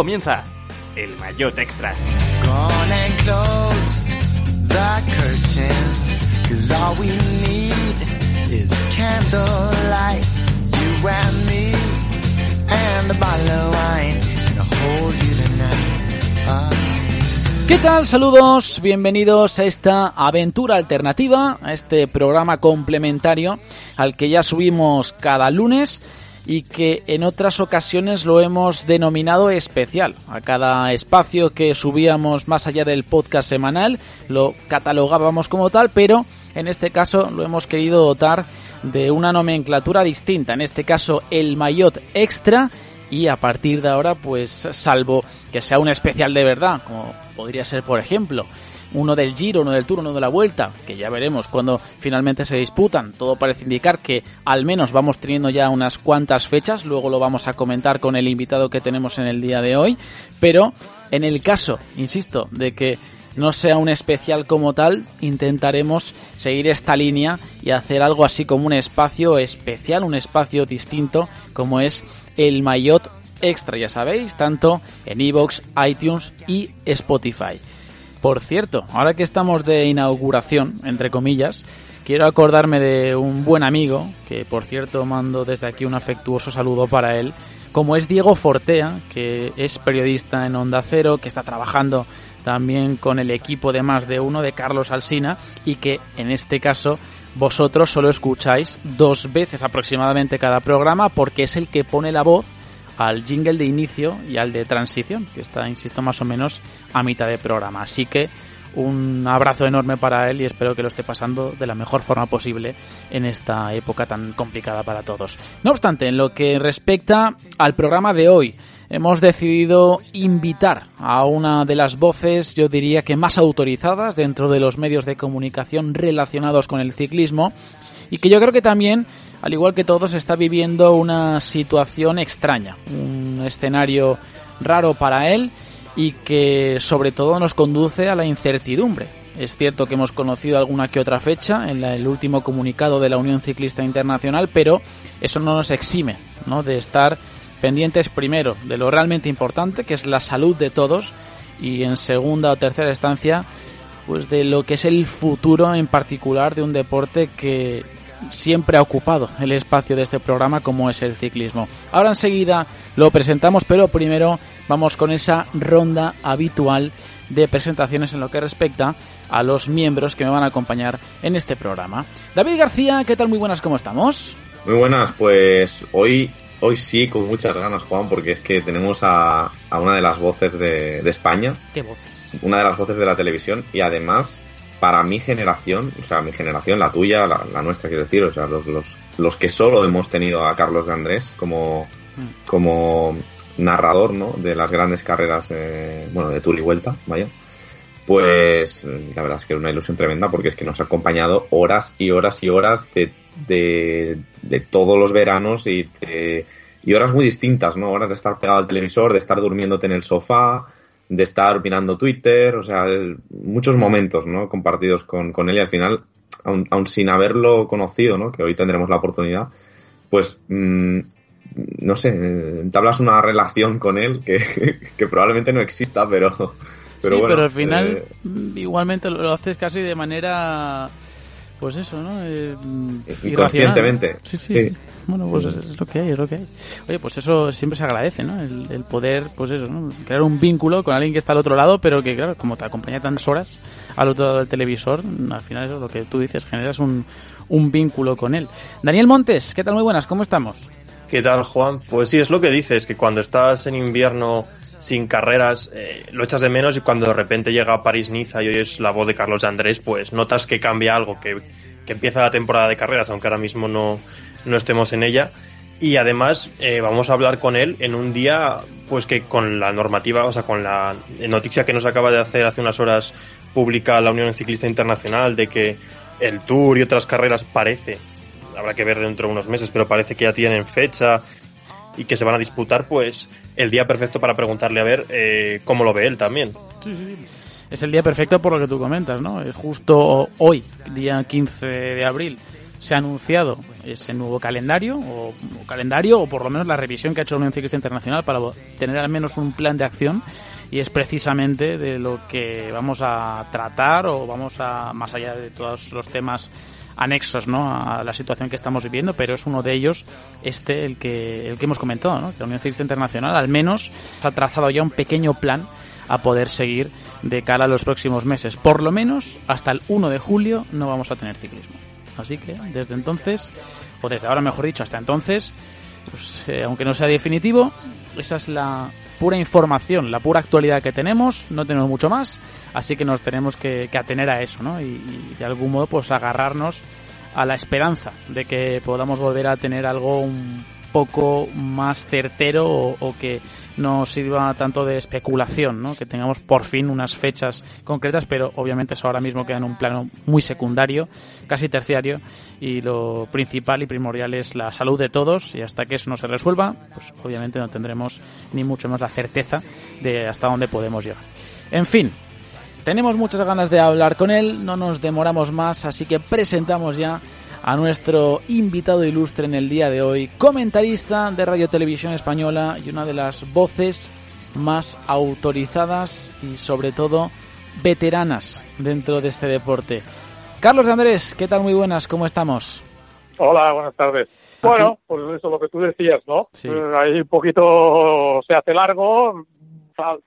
comienza el Mayotte Extra. ¿Qué tal? Saludos, bienvenidos a esta aventura alternativa, a este programa complementario al que ya subimos cada lunes y que en otras ocasiones lo hemos denominado especial. A cada espacio que subíamos más allá del podcast semanal lo catalogábamos como tal, pero en este caso lo hemos querido dotar de una nomenclatura distinta, en este caso el Mayotte Extra y a partir de ahora pues salvo que sea un especial de verdad, como podría ser por ejemplo uno del Giro, uno del Tour, uno de la Vuelta, que ya veremos cuando finalmente se disputan. Todo parece indicar que al menos vamos teniendo ya unas cuantas fechas, luego lo vamos a comentar con el invitado que tenemos en el día de hoy, pero en el caso, insisto, de que no sea un especial como tal, intentaremos seguir esta línea y hacer algo así como un espacio especial, un espacio distinto como es el Mayotte Extra, ya sabéis, tanto en Evox, iTunes y Spotify. Por cierto, ahora que estamos de inauguración, entre comillas, quiero acordarme de un buen amigo, que por cierto mando desde aquí un afectuoso saludo para él, como es Diego Fortea, que es periodista en Onda Cero, que está trabajando también con el equipo de más de uno de Carlos Alsina y que en este caso vosotros solo escucháis dos veces aproximadamente cada programa porque es el que pone la voz al jingle de inicio y al de transición, que está, insisto, más o menos a mitad de programa. Así que un abrazo enorme para él y espero que lo esté pasando de la mejor forma posible en esta época tan complicada para todos. No obstante, en lo que respecta al programa de hoy, hemos decidido invitar a una de las voces, yo diría que más autorizadas dentro de los medios de comunicación relacionados con el ciclismo y que yo creo que también, al igual que todos, está viviendo una situación extraña, un escenario raro para él y que sobre todo nos conduce a la incertidumbre. Es cierto que hemos conocido alguna que otra fecha en el último comunicado de la Unión Ciclista Internacional, pero eso no nos exime de estar pendientes primero de lo realmente importante, que es la salud de todos, y en segunda o tercera instancia, pues de lo que es el futuro en particular de un deporte que siempre ha ocupado el espacio de este programa como es el ciclismo. Ahora enseguida lo presentamos, pero primero vamos con esa ronda habitual de presentaciones en lo que respecta a los miembros que me van a acompañar en este programa. David García, ¿qué tal? Muy buenas, ¿cómo estamos? Muy buenas, pues hoy, hoy sí, con muchas ganas, Juan, porque es que tenemos a, a una de las voces de, de España. ¿Qué voces? Una de las voces de la televisión y además para mi generación, o sea, mi generación, la tuya, la, la nuestra, quiero decir, o sea, los, los, los, que solo hemos tenido a Carlos de Andrés como, como narrador, ¿no? De las grandes carreras, eh, bueno, de Tour y Vuelta, vaya. Pues la verdad es que es una ilusión tremenda porque es que nos ha acompañado horas y horas y horas de, de, de todos los veranos y, de, y horas muy distintas, ¿no? Horas de estar pegado al televisor, de estar durmiéndote en el sofá, de estar mirando Twitter, o sea, muchos momentos, ¿no? Compartidos con, con él y al final, aun, aun, sin haberlo conocido, ¿no? Que hoy tendremos la oportunidad, pues, mmm, no sé, entablas una relación con él que, que probablemente no exista, pero... pero sí, bueno, pero al final eh, igualmente lo haces casi de manera... Pues eso, ¿no? Eh, sí, sí, sí. Bueno, pues es, es, lo que hay, es lo que hay. Oye, pues eso siempre se agradece, ¿no? El, el, poder, pues eso, ¿no? Crear un vínculo con alguien que está al otro lado, pero que, claro, como te acompaña tantas horas al otro lado del televisor, al final eso es lo que tú dices, generas un, un vínculo con él. Daniel Montes, ¿qué tal? Muy buenas, ¿cómo estamos? ¿Qué tal, Juan? Pues sí, es lo que dices, que cuando estás en invierno sin carreras eh, lo echas de menos y cuando de repente llega París-Niza y oyes la voz de Carlos de Andrés, pues notas que cambia algo, que, que empieza la temporada de carreras, aunque ahora mismo no, no estemos en ella. Y además eh, vamos a hablar con él en un día, pues que con la normativa, o sea, con la noticia que nos acaba de hacer hace unas horas pública la Unión Ciclista Internacional de que el Tour y otras carreras parece, habrá que ver dentro de unos meses, pero parece que ya tienen fecha y que se van a disputar, pues el día perfecto para preguntarle a ver eh, cómo lo ve él también. Sí, sí, sí. Es el día perfecto por lo que tú comentas, ¿no? Es justo hoy, día 15 de abril, se ha anunciado ese nuevo calendario o, calendario o por lo menos la revisión que ha hecho la Unión Ciclista Internacional para tener al menos un plan de acción y es precisamente de lo que vamos a tratar o vamos a más allá de todos los temas anexos ¿no? a la situación que estamos viviendo, pero es uno de ellos este el que el que hemos comentado, ¿no? que la Unión Ciclista Internacional al menos ha trazado ya un pequeño plan a poder seguir de cara a los próximos meses. Por lo menos hasta el 1 de julio no vamos a tener ciclismo. Así que desde entonces, o desde ahora mejor dicho, hasta entonces, pues, eh, aunque no sea definitivo, esa es la pura información, la pura actualidad que tenemos, no tenemos mucho más, así que nos tenemos que, atener a eso, ¿no? Y, de algún modo pues agarrarnos a la esperanza de que podamos volver a tener algo un poco más certero o, que no sirva tanto de especulación, ¿no? que tengamos por fin unas fechas concretas, pero obviamente eso ahora mismo queda en un plano muy secundario, casi terciario, y lo principal y primordial es la salud de todos, y hasta que eso no se resuelva, pues obviamente no tendremos ni mucho más la certeza de hasta dónde podemos llegar. En fin, tenemos muchas ganas de hablar con él, no nos demoramos más, así que presentamos ya a nuestro invitado ilustre en el día de hoy, comentarista de Radio Televisión Española y una de las voces más autorizadas y sobre todo veteranas dentro de este deporte. Carlos Andrés, ¿qué tal? Muy buenas, ¿cómo estamos? Hola, buenas tardes. Bueno, pues eso lo que tú decías, ¿no? Sí. Eh, ahí un poquito se hace largo,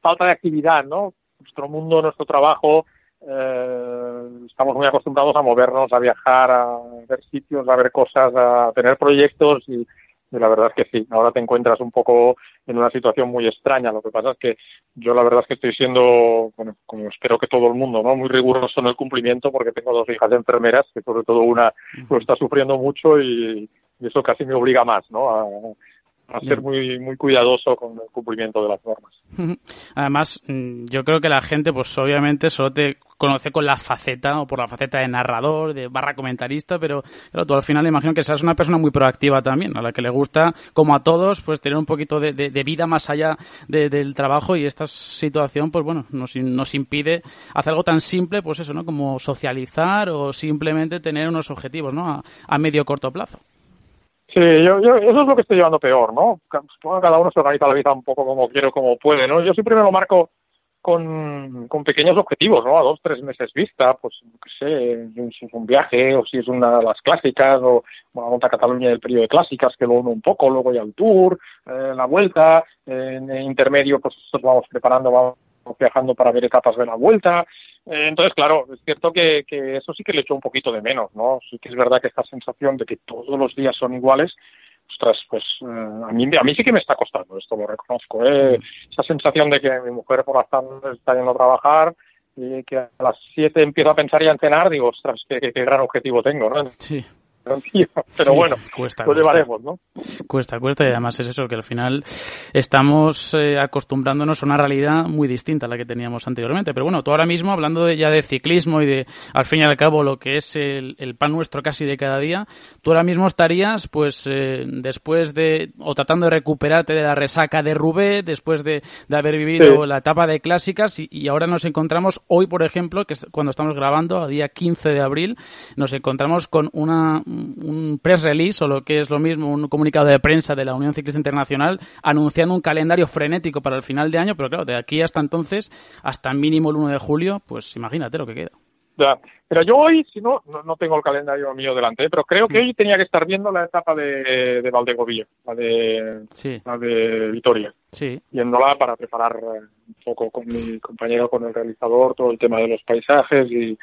falta de actividad, ¿no? Nuestro mundo, nuestro trabajo, eh, estamos muy acostumbrados a movernos, a viajar, a ver sitios, a ver cosas, a tener proyectos y, la verdad es que sí, ahora te encuentras un poco en una situación muy extraña. Lo que pasa es que yo la verdad es que estoy siendo, bueno, como espero que todo el mundo, ¿no? Muy riguroso en el cumplimiento porque tengo dos hijas enfermeras, que sobre todo una lo está sufriendo mucho y, y eso casi me obliga más, ¿no? A, a ser muy muy cuidadoso con el cumplimiento de las normas. Además, mm, yo creo que la gente, pues obviamente solo te conoce con la faceta o por la faceta de narrador, de barra comentarista, pero claro, tú al final imagino que seas una persona muy proactiva también, a la que le gusta, como a todos, pues tener un poquito de, vida más allá del trabajo y esta situación, pues bueno, nos, nos impide hacer algo tan simple, pues eso, ¿no? Como socializar o simplemente tener unos objetivos, ¿no? A, a medio corto plazo. Sí, yo, yo, eso es lo que estoy llevando peor, ¿no? Cada uno se organiza la vida un poco como quiere, como puede, ¿no? Yo siempre me lo marco con, con pequeños objetivos, ¿no? A dos, tres meses vista, pues, qué sé, si es un viaje o si es una de las clásicas o bueno, Monta Cataluña del periodo de clásicas, que lo uno un poco, luego ya el tour, eh, la vuelta, en intermedio, pues nosotros vamos preparando, vamos viajando para ver etapas de la vuelta. Eh, entonces, claro, es cierto que, que, eso sí que le echo un poquito de menos, ¿no? Sí que es verdad que esta sensación de que todos los días son iguales, ostras, pues eh, a, mí, a mí sí que me está costando, esto lo reconozco. ¿eh? Esa sensación de que mi mujer por las tardes está yendo a trabajar y que a las 7 empiezo a pensar ya en cenar, digo, ostras, qué, qué, qué gran objetivo tengo, ¿no? Sí. Pero bueno, cuesta, lo llevaremos, ¿no? Cuesta, cuesta y además es eso, que al final estamos eh, acostumbrándonos a una realidad muy distinta a la que teníamos anteriormente. Pero bueno, tú ahora mismo, hablando de, ya de ciclismo y de, al fin y al cabo, lo que es el, pan nuestro casi de cada día, tú ahora mismo estarías, pues, eh, después de, o tratando de recuperarte de la resaca de Rubé, después de, de haber vivido la etapa de clásicas y, y, ahora nos encontramos hoy, por ejemplo, que es cuando estamos grabando, a día 15 de abril, nos encontramos con una un press release o lo que es lo mismo, un comunicado de prensa de la Unión Ciclista Internacional anunciando un calendario frenético para el final de año, pero claro, de aquí hasta entonces, hasta mínimo el 1 de julio, pues imagínate lo que queda. Ya. Pero yo hoy, si no, no, tengo el calendario mío delante, pero creo que mm. hoy tenía que estar viendo la etapa de, de Valdegovía, la de, la de Vitoria. Sí. Yéndola para preparar un poco con mi compañero, con el realizador, todo el tema de los paisajes y,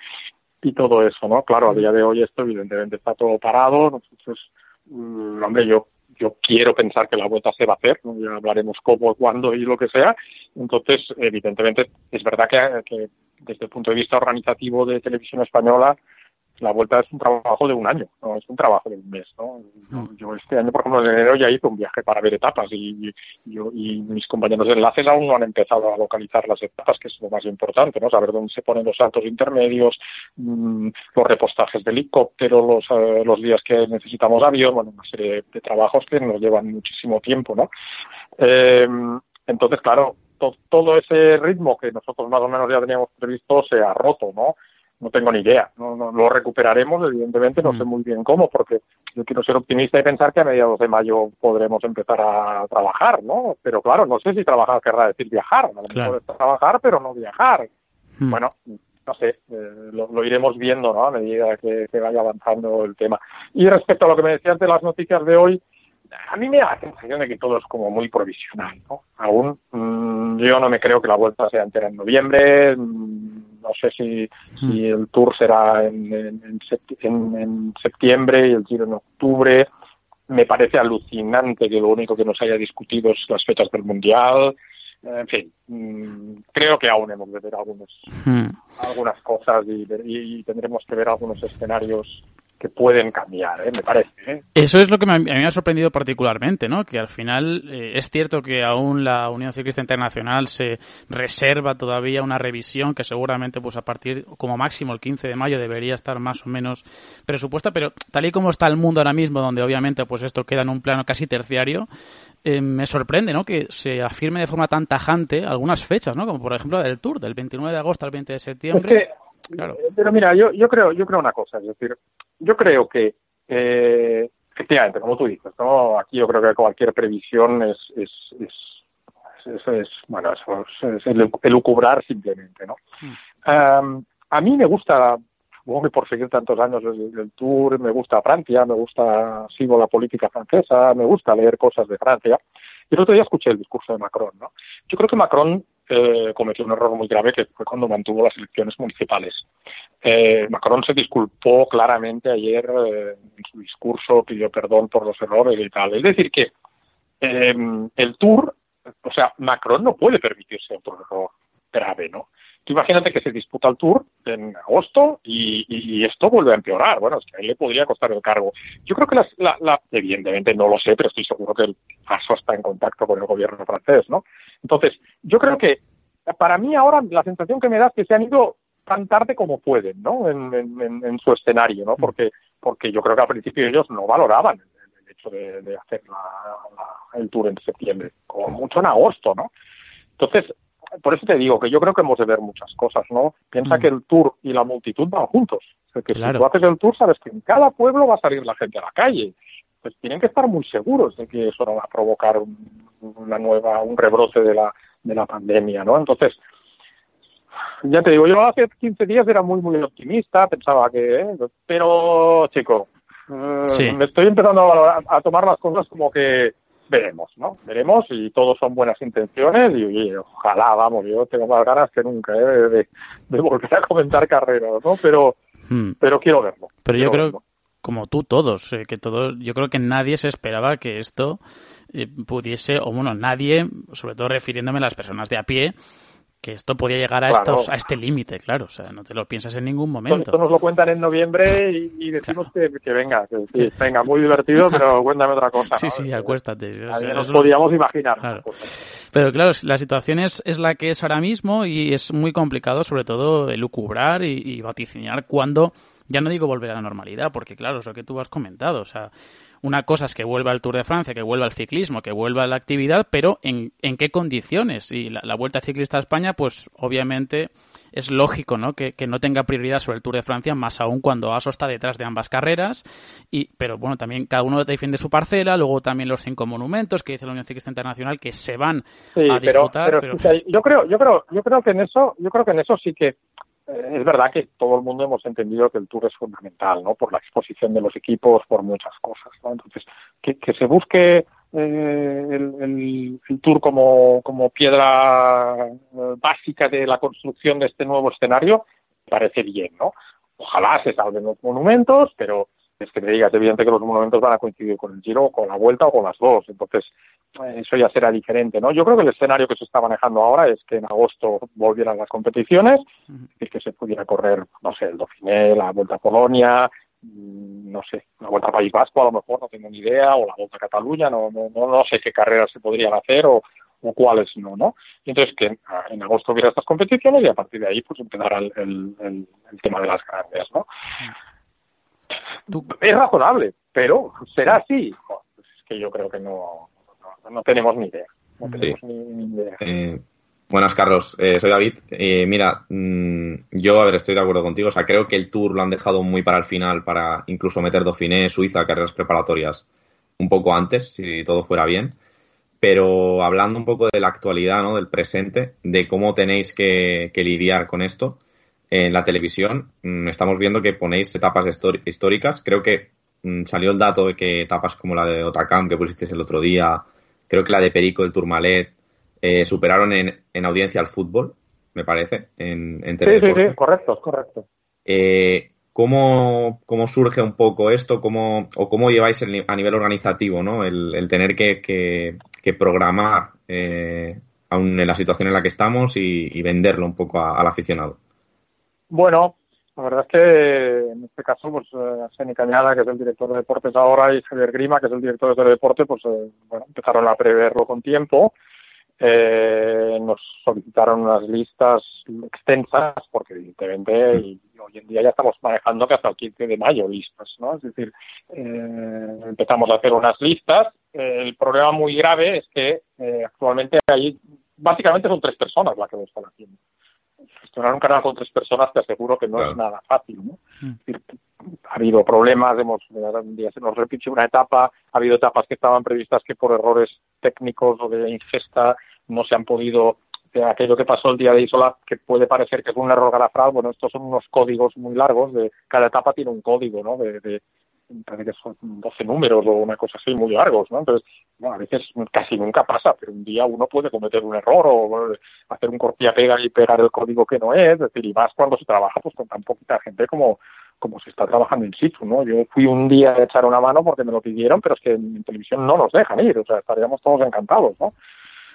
y todo eso, ¿no? Claro, a día de hoy esto evidentemente está todo parado, nosotros, mm, hombre, yo yo quiero pensar que la vuelta se va a hacer, ¿no? ya hablaremos cómo, cuándo y lo que sea. Entonces, evidentemente, es verdad que, que desde el punto de vista organizativo de televisión española, la vuelta es un trabajo de un año, no es un trabajo de un mes. ¿no? Yo este año, por ejemplo, en enero ya hice un viaje para ver etapas y, yo, y mis compañeros de enlaces aún no han empezado a localizar las etapas, que es lo más importante, ¿no? saber dónde se ponen los saltos intermedios, mm, los repostajes de helicóptero, los, eh, los días que necesitamos avión, bueno, una serie de trabajos que nos llevan muchísimo tiempo. ¿no? Eh, entonces, claro, todo ese ritmo que nosotros más o menos ya teníamos previsto se ha roto, ¿no? No tengo ni idea. No, no, lo recuperaremos, evidentemente, no sé muy bien cómo, porque yo quiero ser optimista y pensar que a mediados de mayo podremos empezar a trabajar, ¿no? Pero claro, no sé si trabajar querrá decir viajar. A lo mejor trabajar, pero no viajar. Bueno, no sé, eh, lo, iremos viendo, ¿no? A medida que, que vaya avanzando el tema. Y respecto a lo que me decías de las noticias de hoy, a mí me da la sensación de que todo es como muy provisional, ¿no? Aún mm, yo no me creo que la vuelta sea entera en noviembre, mm, no sé si, si hmm. el tour será en, en, septiembre y el giro en octubre. Me parece alucinante que lo único que nos haya discutido es las fechas del Mundial. En fin, mm, creo que aún hemos de ver algunos, hmm. algunas cosas y tendremos que ver algunos escenarios que pueden cambiar, ¿eh? me parece. ¿eh? Eso es lo que a mí me ha sorprendido particularmente, ¿no? Que al final eh, es cierto que aún la Unión Ciclista Internacional se reserva todavía una revisión que seguramente pues a partir como máximo el 15 de mayo debería estar más o menos presupuesta, pero tal y como está el mundo ahora mismo, donde obviamente pues esto queda en un plano casi terciario, me sorprende, ¿no? Que se afirme de forma tan tajante algunas fechas, ¿no? Como por ejemplo la del Tour, del 29 de agosto al 20 de septiembre. Claro. Pero mira, yo, yo creo, yo creo una cosa, es decir, yo creo que eh, efectivamente, como tú dices, ¿no? Aquí yo creo que cualquier previsión es, es, es, es, bueno, es, el elucubrar simplemente, ¿no? Hmm. a mí me gusta, supongo que por seguir tantos años el, tour, me gusta Francia, me gusta, sigo la política francesa, me gusta leer cosas de Francia. Y el otro día escuché el discurso de Macron, ¿no? Yo creo que Macron eh, cometió un error muy grave que fue cuando mantuvo las elecciones municipales. Eh, Macron se disculpó claramente ayer eh, en su discurso, pidió perdón por los errores y tal. Es decir, que el Tour, o sea, Macron no puede permitirse otro error grave, ¿no? Imagínate que se disputa el Tour en agosto y, esto vuelve a empeorar. Bueno, es que a él le podría costar el cargo. Yo creo que la, evidentemente no lo sé, pero estoy seguro que el paso está en contacto con el gobierno francés, ¿no? Entonces, yo creo que para mí ahora la sensación que me da es que se han ido tan tarde como pueden, ¿no? En, su escenario, ¿no? Porque, porque yo creo que al principio ellos no valoraban el, hecho de, hacer el tour en septiembre, como mucho en agosto, ¿no? Entonces, por eso te digo que yo creo que hemos de ver muchas cosas, ¿no? Piensa mm. que el tour y la multitud van juntos. que si tú haces el tour, sabes que en cada pueblo va a salir la gente a la calle. Pues tienen que estar muy seguros de que eso no va a provocar una nueva, un rebrote de la, de la pandemia, ¿no? Entonces, ya te digo, yo hace 15 días era muy, muy optimista, pensaba que, ¿eh? pero, chico, eh, me estoy empezando a, a tomar las cosas como que veremos, ¿no? Veremos y todos son buenas intenciones y, ojalá, vamos, yo tengo más ganas que nunca ¿eh? de, volver a comentar carreras, ¿no? Pero, hmm. pero quiero verlo. Pero yo creo, como tú todos, eh, que todos, yo creo que nadie se esperaba que esto eh, pudiese, o bueno, nadie, sobre todo refiriéndome a las personas de a pie, que esto podía llegar a, estos, a este límite, claro, o sea, no te lo piensas en ningún momento. Esto nos lo cuentan en noviembre y, decimos que, venga, que, venga, muy divertido, pero cuéntame otra cosa. Sí, sí, acuéstate. nos podíamos imaginar. Pero claro, la situación es, es la que es ahora mismo y es muy complicado, sobre todo, elucubrar y, y vaticinar cuándo, ya no digo volver a la normalidad, porque claro, es lo que tú has comentado, o sea, una cosa es que vuelva al Tour de Francia, que vuelva al ciclismo, que vuelva a la actividad, pero ¿en, en qué condiciones? Y la, Vuelta Ciclista a España, pues obviamente es lógico ¿no? Que, no tenga prioridad sobre el Tour de Francia, más aún cuando ASO está detrás de ambas carreras. Y, pero bueno, también cada uno defiende su parcela, luego también los cinco monumentos que dice la Unión Ciclista Internacional que se van a disputar. Pero, yo creo, yo creo, yo creo que en eso, yo creo que en eso sí que es verdad que todo el mundo hemos entendido que el Tour es fundamental, ¿no? Por la exposición de los equipos, por muchas cosas, ¿no? Entonces, que, se busque eh, el, Tour como, como piedra eh, básica de la construcción de este nuevo escenario, parece bien, ¿no? Ojalá se salven los monumentos, pero es que me digas, evidente que los monumentos van a coincidir con el Giro, con la Vuelta o con las dos. Entonces, eso ya será diferente, ¿no? Yo creo que el escenario que se está manejando ahora es que en agosto volvieran las competiciones y que se pudiera correr, no sé, el Dauphiné, la Vuelta a Polonia, mm, no sé, la Vuelta a País Vasco a lo mejor, no tengo ni idea, o la Vuelta a Cataluña, no, no, no, sé qué carreras se podrían hacer o, cuáles no, ¿no? Entonces que en agosto hubiera estas competiciones y a partir de ahí pues empezará el, el, tema de las grandes, ¿no? Es razonable, pero ¿será así? Pues es que yo creo que no, no tenemos ni idea. No tenemos ni, idea. Eh, Buenas, Carlos. Eh, soy David. Eh, mira, mm, yo, a ver, estoy de acuerdo contigo. O sea, creo que el Tour lo han dejado muy para el final, para incluso meter Dauphiné, Suiza, carreras preparatorias un poco antes, si todo fuera bien. Pero hablando un poco de la actualidad, ¿no? Del presente, de cómo tenéis que, lidiar con esto en la televisión, mm, estamos viendo que ponéis etapas históricas. Creo que mm, salió el dato de que etapas como la de Otacam que pusisteis el otro día, creo que la de Perico, el Tourmalet, eh, superaron en, en, audiencia al fútbol, me parece, en, en Sí, sí, sí, correcto, correcto. Eh, ¿cómo, ¿cómo, surge un poco esto? ¿Cómo, ¿O cómo lleváis el, a nivel organizativo ¿no? el, el tener que, que, que programar eh, aún en la situación en la que estamos y, y venderlo un poco a, al aficionado? Bueno, la verdad es que en este caso, pues eh, Seni Cañada, que es el director de deportes ahora, y Javier Grima, que es el director de deporte, pues eh, bueno, empezaron a preverlo con tiempo eh, nos solicitaron unas listas extensas porque evidentemente y hoy en día ya estamos manejando que hasta el 15 de mayo listas, ¿no? Es decir, eh, empezamos a hacer unas listas. Eh, el problema muy grave es que eh, actualmente hay, básicamente son tres personas las que lo están haciendo. Gestionar un canal con tres personas te aseguro que no claro. es nada fácil, ¿no? Mm. Es decir, ha habido problemas, hemos, un día se nos repite una etapa, ha habido etapas que estaban previstas que por errores técnicos o de ingesta no se han podido de aquello que pasó el día de Isola, que puede parecer que es un error garrafal, bueno, estos son unos códigos muy largos, de cada etapa tiene un código, ¿no? De, de parece que son 12 números o una cosa así muy largos, ¿no? Entonces, bueno, a veces casi nunca pasa, pero un día uno puede cometer un error o hacer un cortía-pega y pegar el código que no es, es decir, y más cuando se trabaja pues con tan poquita gente como como se está trabajando in situ, ¿no? Yo fui un día a echar una mano porque me lo pidieron, pero es que en televisión no nos dejan ir, o sea, estaríamos todos encantados, ¿no?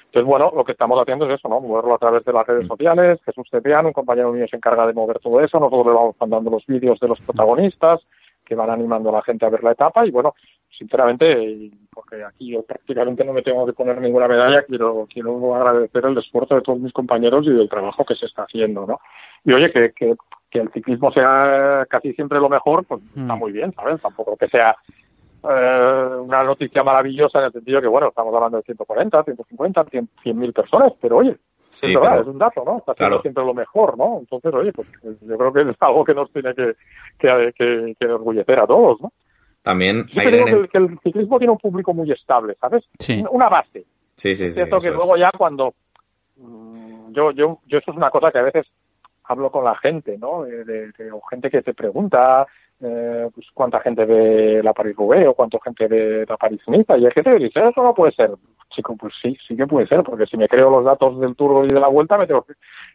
Entonces, bueno, lo que estamos haciendo es eso, ¿no? Moverlo a través de las redes sociales. Jesús Tepiano, un compañero mío, se encarga de mover todo eso. Nosotros le vamos mandando los vídeos de los protagonistas que van animando a la gente a ver la etapa. Y bueno, sinceramente, porque aquí yo prácticamente no me tengo que poner ninguna medalla, quiero, quiero agradecer el esfuerzo de todos mis compañeros y del trabajo que se está haciendo, ¿no? Y oye, que, que, que el ciclismo sea casi siempre lo mejor, pues mm. está muy bien, ¿sabes? Tampoco que sea eh, una noticia maravillosa en el sentido que, bueno, estamos hablando de 140, 150, 100 mil personas, pero oye, sí, es verdad, pero, es un dato, ¿no? Está claro. siempre lo mejor, ¿no? Entonces, oye, pues yo creo que es algo que nos tiene que, que, que, que orgullecer a todos, ¿no? También yo creo que el, que el ciclismo tiene un público muy estable, ¿sabes? Sí. Una base. Sí, sí, es cierto sí, que luego ya cuando mmm, yo, yo, yo eso es una cosa que a veces hablo con la gente, ¿no? De, de, de, o gente que te pregunta, eh, pues cuánta gente ve la París Roubaix o cuánta gente ve la París Niza. Y hay gente que dice eso no puede ser chico pues sí sí que puede ser porque si me creo los datos del Tour y de la Vuelta me tengo que,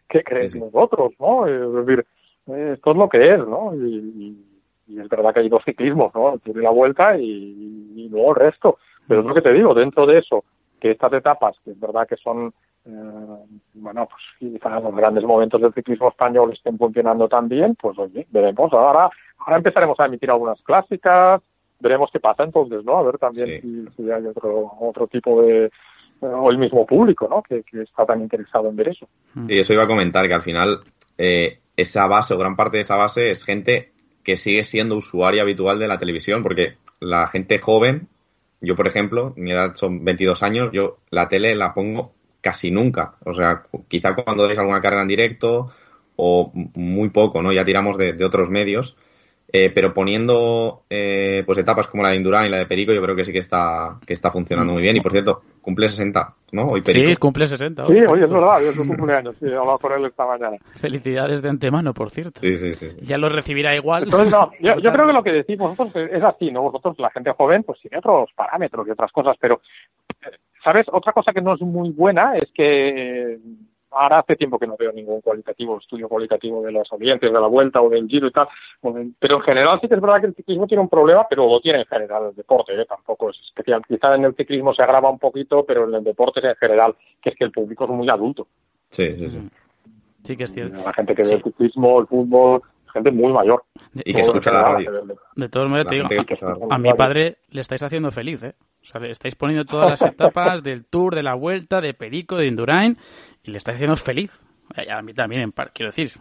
que creer sí, sí. nosotros no es decir esto es lo que es no y, y, y, es verdad que hay dos ciclismos no el Tour y la Vuelta y, y luego el resto. Pero es lo que te digo dentro de eso que estas etapas que es verdad que son eh, bueno, pues quizás los grandes momentos del ciclismo español estén funcionando tan bien, pues oye, veremos. Ahora, ahora empezaremos a emitir algunas clásicas, veremos qué pasa entonces, ¿no? A ver también sí. si, si, hay otro, otro tipo de o el mismo público, ¿no? Que, que, está tan interesado en ver eso. Sí, eso iba a comentar, que al final eh, esa base o gran parte de esa base es gente que sigue siendo usuaria habitual de la televisión, porque la gente joven, yo por ejemplo, mi edad son 22 años, yo la tele la pongo casi nunca. O sea, quizá cuando deis alguna carga en directo o muy poco, ¿no? Ya tiramos de, de otros medios. Eh, pero poniendo eh, pues etapas como la de Indurain y la de Perico, yo creo que sí que está que está funcionando muy bien. Y por cierto, cumple 60, ¿no? Hoy Perico. Sí, cumple 60. Hoy. Sí, hoy es verdad, es su cumpleaños. Sí, hablado con él esta mañana. Felicidades de antemano, por cierto. Sí, sí, sí. Ya lo recibirá igual. Entonces, no, yo, yo creo que lo que decimos nosotros es así, ¿no? Vosotros, la gente joven, pues tiene otros parámetros y otras cosas, pero ¿Sabes? Otra cosa que no es muy buena es que ahora hace tiempo que no veo ningún cualitativo, estudio cualitativo de las audiencias de la vuelta o del giro y tal, pero en general sí que es verdad que el ciclismo tiene un problema, pero lo tiene en general el deporte, ¿eh? tampoco es especial. Quizá en el ciclismo se agrava un poquito, pero en el deporte en general, que es que el público es muy adulto. Sí, sí, sí. Sí que es cierto. La gente que ve el ciclismo, el fútbol, gente muy mayor. Y que escucha la radio. De, de todos modos, te digo, a, a, mi padre le estáis haciendo feliz, ¿eh? O sea, le estáis poniendo todas las etapas del Tour, de la Vuelta, de Perico, de Indurain, y le estáis haciendo feliz. A mí también, quiero decir,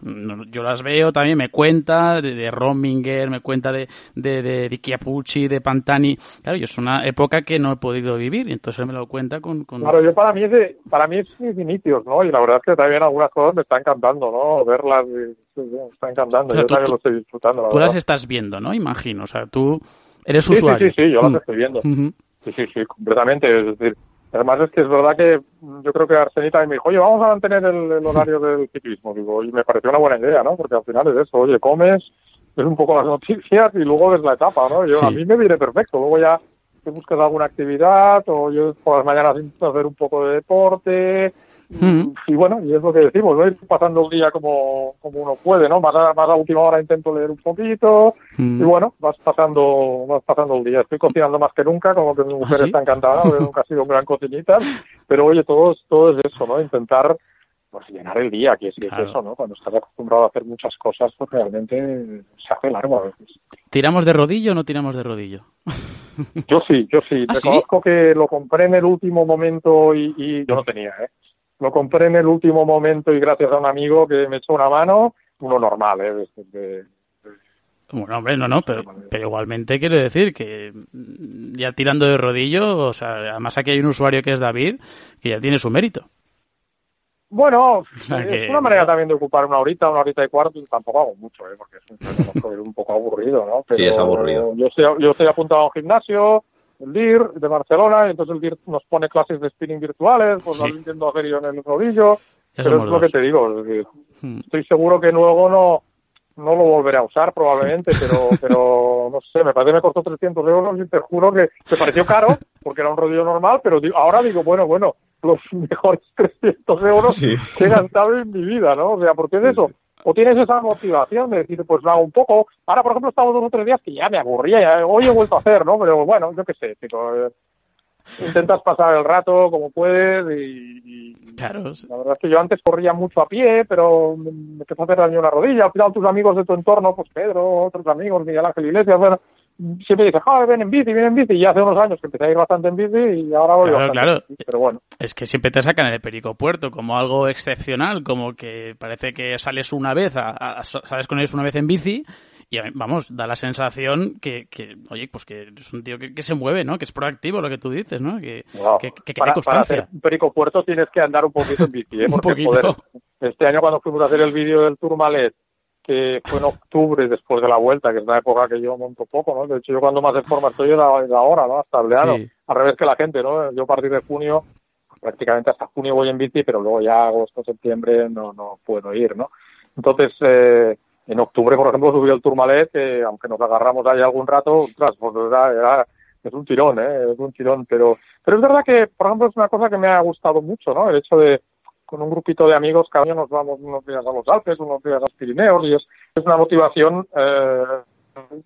yo las veo, también me cuenta de, de Rominger, me cuenta de, de, de, de de Pantani. Claro, yo es una época que no he podido vivir y entonces él me lo cuenta con... Claro, yo para mí, es de, para mí es mis inicios, ¿no? Y la verdad es que también algunas cosas me están encantando, ¿no? Verlas, me está encantando, yo también lo estoy disfrutando. tú las estás viendo, ¿no? Imagino, o sea, tú eres sí, usuario. Sí, sí, sí, yo las estoy viendo. Sí, sí, sí, completamente. Es decir, además es que es verdad que yo creo que Arsenita me dijo, oye, vamos a mantener el, horario del ciclismo. Digo, y me pareció una buena idea, ¿no? Porque al final es eso, oye, comes, ves un poco las noticias y luego ves la etapa, ¿no? Yo, A mí me viene perfecto. Luego ya te buscas alguna actividad o yo por las mañanas intento hacer un poco de deporte, y bueno, y es lo que decimos, ¿no? Ir pasando el día como, como uno puede, ¿no? Más a, más a última hora intento leer un poquito y bueno, vas pasando vas pasando el día. Estoy cocinando más que nunca, como que mi mujer ¿Ah, está encantada, nunca ha sido un gran cocinita, pero oye, todo, todo es eso, ¿no? Intentar pues llenar el día, que es, eso, ¿no? Cuando estás acostumbrado a hacer muchas cosas, pues realmente se hace largo a veces. ¿Tiramos de rodillo o no tiramos de rodillo? Yo sí, yo sí. ¿Ah, Reconozco que lo compré en el último momento y, y yo no tenía, ¿eh? Lo compré en el último momento y gracias a un amigo que me echó una mano, uno normal, ¿eh? De, bueno, hombre, no, no, pero, pero igualmente quiero decir que ya tirando de rodillo, o sea, además aquí hay un usuario que es David, que ya tiene su mérito. Bueno, es una manera también de ocupar una horita, una horita y cuarto, y tampoco hago mucho, ¿eh? porque es un, un poco aburrido, ¿no? sí, es aburrido. Yo estoy, yo estoy apuntado a un gimnasio, el DIR de Barcelona, y entonces el DIR nos pone clases de spinning virtuales, pues sí. lo intento hacer yo en el rodillo, pero es lo que te digo, hmm. estoy seguro que luego no no lo volveré a usar probablemente, pero pero no sé, me parece que me costó 300 euros y te juro que me pareció caro, porque era un rodillo normal, pero ahora digo, bueno, bueno, los mejores 300 euros sí. que he gastado en mi vida, ¿no? O sea, porque es eso, o tienes esa motivación de decir, pues hago un poco. Ahora, por ejemplo, he estado dos o tres días que ya me aburría, ya, hoy he vuelto a hacer, ¿no? Pero bueno, yo qué sé, tipo, eh, intentas pasar el rato como puedes y, y claro. la verdad es que yo antes corría mucho a pie, pero me empezó a hacer daño en la rodilla. Al final tus amigos de tu entorno, pues Pedro, otros amigos, Miguel Ángel Iglesias, bueno, siempre dices, joder, ven en bici, ven en bici, y hace unos años que empecé a ir bastante en bici y ahora voy claro, claro. Bici, pero bueno. Es que siempre te sacan el Perico Puerto como algo excepcional, como que parece que sales una vez, a, a, sales con ellos una vez en bici y vamos, da la sensación que, que oye, pues que es un tío que, que, se mueve, ¿no? Que es proactivo lo que tú dices, ¿no? Que, wow. que, que, para, constancia. Para hacer un Perico Puerto tienes que andar un poquito en bici, ¿eh? un Porque, poquito. Joder, este año cuando fuimos a hacer el vídeo del Tourmalet que fue en octubre después de la vuelta, que es una época que yo monto poco, ¿no? De hecho, yo cuando más en forma estoy es ahora, ¿no? Hasta el verano. Sí. Al revés que la gente, ¿no? Yo a partir de junio, prácticamente hasta junio voy en bici, pero luego ya agosto, septiembre no, no puedo ir, ¿no? Entonces, eh, en octubre, por ejemplo, subí el Tourmalet, que aunque nos agarramos ahí algún rato, ostras, pues era, era, es un tirón, ¿eh? Es un tirón, pero, pero es verdad que, por ejemplo, es una cosa que me ha gustado mucho, ¿no? El hecho de, con un grupito de amigos, cada año nos vamos unos días a los Alpes, unos días a los Pirineos, y es, es una motivación eh,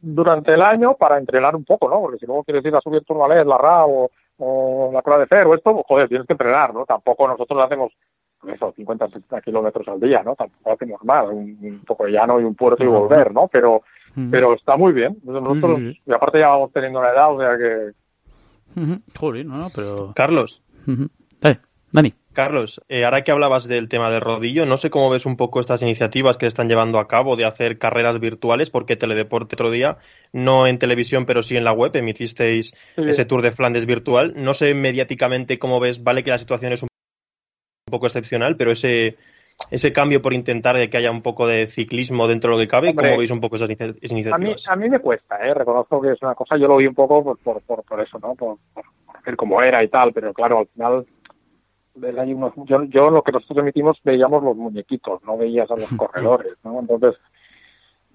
durante el año para entrenar un poco, ¿no? Porque si luego quieres ir a subir Tourmalet, la RA o, o la Croix de Fer o esto, pues, joder, tienes que entrenar, ¿no? Tampoco nosotros hacemos eso, 50, 60 kilómetros al día, ¿no? Tampoco hacemos más, un, un poco de llano y un puerto y volver, ¿no? Pero, pero está muy bien. Nosotros, y aparte ya vamos teniendo una edad, o sea que... Joder, no, no, pero... Carlos. Dale, Dani. Carlos, eh, ahora que hablabas del tema del rodillo, no sé cómo ves un poco estas iniciativas que están llevando a cabo de hacer carreras virtuales, porque Teledeporte otro día, no en televisión, pero sí en la web, emitisteis Sí. ese Tour de Flandes virtual. No sé mediáticamente cómo ves, vale que la situación es un poco excepcional, pero ese, ese cambio por intentar de que haya un poco de ciclismo dentro de lo que cabe, Hombre, ¿cómo veis un poco esas, inici- esas A mí, iniciativas? a mí me cuesta, ¿eh? Reconozco que es una cosa, yo lo vi un poco por, por, por, por eso, ¿no? Por, por, por hacer como era y tal, pero claro, al final ves ahí unos, yo, yo lo que nosotros emitimos veíamos los muñequitos, no veías a los corredores, ¿no? Entonces,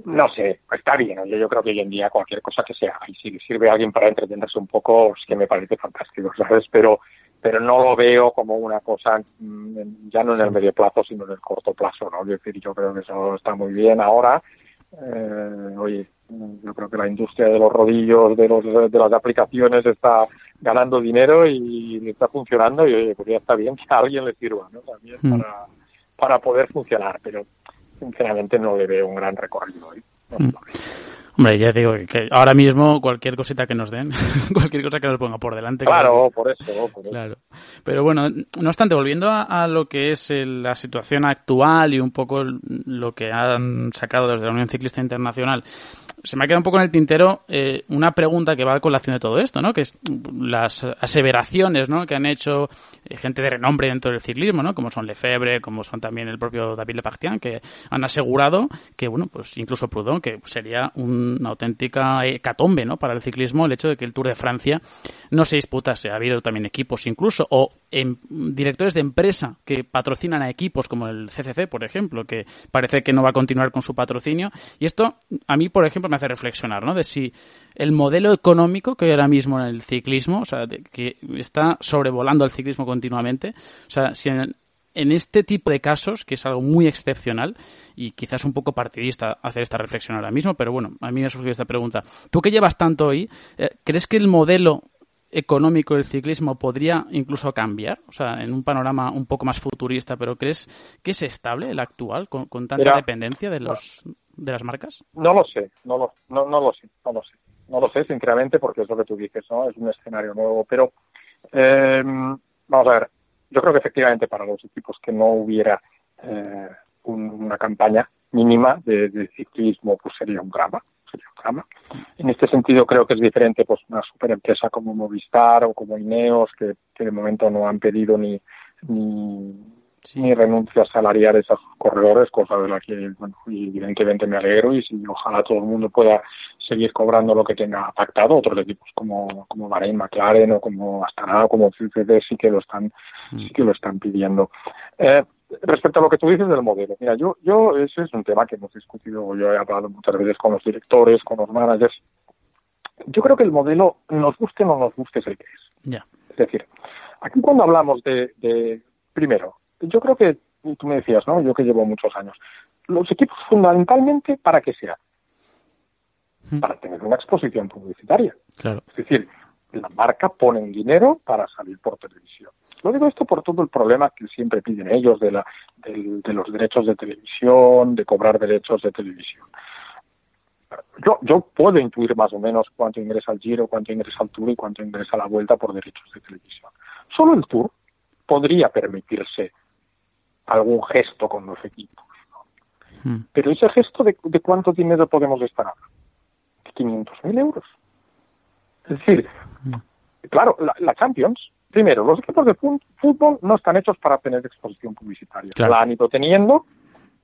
no sé, está bien, oye, yo creo que hoy en día cualquier cosa que sea, y si sirve a alguien para entretenerse un poco, es que me parece fantástico, ¿sabes? Pero, pero no lo veo como una cosa, mm, ya no en el medio plazo, sino en el corto plazo, ¿no? Es decir, yo creo que eso está muy bien ahora. Eh, oye, yo creo que la industria de los rodillos, de, los, de las aplicaciones está ganando dinero y le está funcionando y oye, pues ya está bien que a alguien le sirva, ¿no? También Mm. para, para poder funcionar, pero sinceramente no le veo un gran recorrido. ¿eh? No Mm. Hombre, ya digo que ahora mismo cualquier cosita que nos den, cualquier cosa que nos ponga por delante. Claro, por eso, Claro. Pero bueno, no obstante, volviendo a, lo que es la situación actual y un poco lo que han sacado desde la Unión Ciclista Internacional, se me ha quedado un poco en el tintero eh, una pregunta que va a colación de todo esto, ¿no? Que es las aseveraciones, ¿no? Que han hecho eh, gente de renombre dentro del ciclismo, ¿no? Como son Lefebvre, como son también el propio David Lepartian, que han asegurado que, bueno, pues incluso Proudhon, que sería una auténtica hecatombe, ¿no? Para el ciclismo el hecho de que el Tour de Francia no se disputase. Ha habido también equipos incluso, o en, directores de empresa que patrocinan a equipos como el CCC, por ejemplo, que parece que no va a continuar con su patrocinio. Y esto, a mí, por ejemplo, me hace reflexionar, ¿no? De si el modelo económico que hay ahora mismo en el ciclismo, o sea, que está sobrevolando el ciclismo continuamente, o sea, si en, este tipo de casos, que es algo muy excepcional y quizás un poco partidista hacer esta reflexión ahora mismo, pero bueno, a mí me ha surgido esta pregunta. Tú que llevas tanto hoy, eh, ¿crees que el modelo económico del ciclismo podría incluso cambiar? O sea, en un panorama un poco más futurista, pero ¿crees que es estable el actual con, tanta dependencia de los de las marcas? No lo sé, no lo, no, no lo sé, no lo sé. No lo sé, sinceramente, porque es lo que tú dices, ¿no? Es un escenario nuevo. Pero, eh, vamos a ver, yo creo que efectivamente para los equipos que no hubiera eh, una campaña mínima de, ciclismo, pues sería un drama. En este sentido creo que es diferente pues una superempresa como Movistar o como Ineos que, de momento no han pedido ni ni, renuncias salariales a sus corredores, cosa de la que bueno, evidentemente me alegro y si ojalá todo el mundo pueda seguir cobrando lo que tenga pactado. Otros equipos como, como Bahrein, McLaren o como Astana o como CCD sí que lo están, sí que lo están pidiendo. Eh, respecto a lo que tú dices del modelo, mira, yo, yo, ese es un tema que hemos discutido, yo he hablado muchas veces con los directores, con los managers. Yo creo que el modelo, nos guste o no nos guste, es el que es. Es decir, aquí cuando hablamos de, de, primero, yo creo que, tú me decías, ¿no? Yo que llevo muchos años, los equipos fundamentalmente, ¿para qué sea? Hmm. Para tener una exposición publicitaria. Claro. Es decir, la marca pone dinero para salir por televisión. Lo digo esto por todo el problema que siempre piden ellos de, la, de, los derechos de televisión, de cobrar derechos de televisión. Yo, yo puedo intuir más o menos cuánto ingresa el Giro, cuánto ingresa el Tour y cuánto ingresa la Vuelta por derechos de televisión. Solo el Tour podría permitirse algún gesto con los equipos. Hmm. Pero ese gesto, de, cuánto dinero podemos esperar? 500.000 euros. Es decir, hmm. claro, la, Champions, primero, los equipos de fútbol no están hechos para tener exposición publicitaria. La han ido teniendo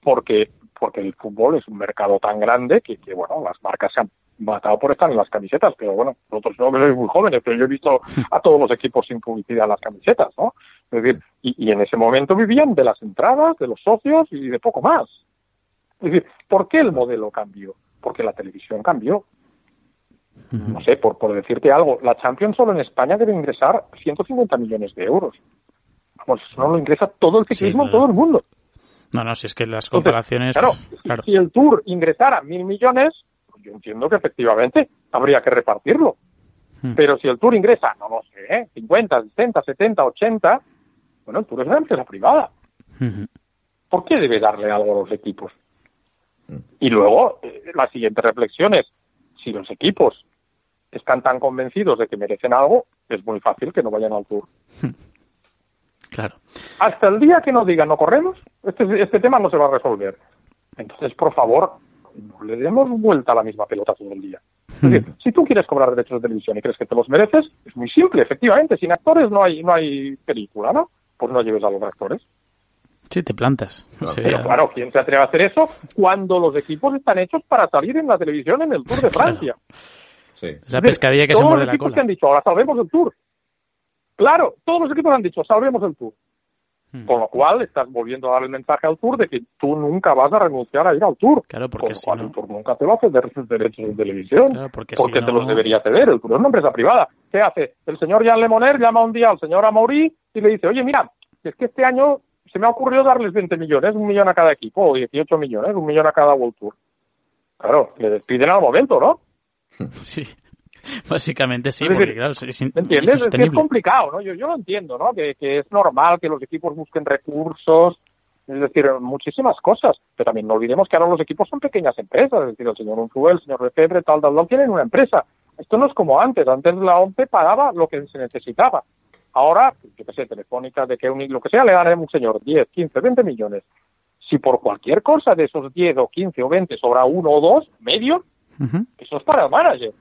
porque porque el fútbol es un mercado tan grande que, que bueno, las marcas se han matado por estar en las camisetas, pero bueno, nosotros no sois muy jóvenes, pero yo he visto a todos los equipos sin publicidad en las camisetas, ¿no? Es decir, y, en ese momento vivían de las entradas, de los socios y de poco más. Es decir, ¿por qué el modelo cambió? Porque la televisión cambió. No sé, por, por decirte algo, la Champions solo en España debe ingresar 150 millones de euros. Vamos, eso no lo ingresa todo el ciclismo en todo el mundo. No, no, si es que las comparaciones. claro, si el Tour ingresara mil millones, yo entiendo que efectivamente habría que repartirlo. Hmm. Pero si el Tour ingresa, no lo sé, 50, 60, 70, 80, bueno, el Tour es una empresa privada. Hmm. ¿Por qué debe darle algo a los equipos? Y luego, eh, la siguiente reflexión es, si los equipos están tan convencidos de que merecen algo, es muy fácil que no vayan al Tour. Claro. Hasta el día que nos digan no corremos, este, este tema no se va a resolver. Entonces, por favor, no le demos vuelta a la misma pelota todo el día. Es decir, si tú quieres cobrar derechos de televisión y crees que te los mereces, es muy simple, efectivamente. Sin actores no hay, no hay película, ¿no? Pues no lleves a los actores. Sí, te plantas. Pero claro, ¿quién se atreve a hacer eso cuando los equipos están hechos para salir en la televisión en el Tour de Francia? Sí. Esa pescadilla que se muerde la cola. que han dicho, ahora salvemos el Tour. Claro, todos los equipos han dicho, salvemos el Tour. Hmm. Con lo cual estás volviendo a dar el mensaje al Tour de que tú nunca vas a renunciar a ir al Tour. Claro, porque Con el Tour nunca te va a ceder sus derechos de televisión. porque, te los debería ceder. El Tour es una empresa privada. ¿Qué hace? El señor Jean Lemoner llama un día al señor Amaury y le dice, oye, mira, es que este año se me ha ocurrido darles 20 millones, un millón a cada equipo, o 18 millones, un millón a cada World Tour. Claro, le despiden al momento, ¿no? Sí. Básicamente sí, porque claro, es, ¿Entiendes? Es, complicado, ¿no? Yo, yo lo entiendo, ¿no? Que, que, es normal que los equipos busquen recursos, es decir, muchísimas cosas. Pero también no olvidemos que ahora los equipos son pequeñas empresas, es decir, el señor Unzué, el señor Lefebvre, tal, tal, tal, tienen una empresa. Esto no es como antes, antes la ONCE pagaba lo que se necesitaba. Ahora, yo qué sé, Telefónica, de que un, lo que sea, le dan a un señor 10, 15, 20 millones. Si por cualquier cosa de esos 10 o 15 o 20 sobra uno o dos, medio, eso es para el manager.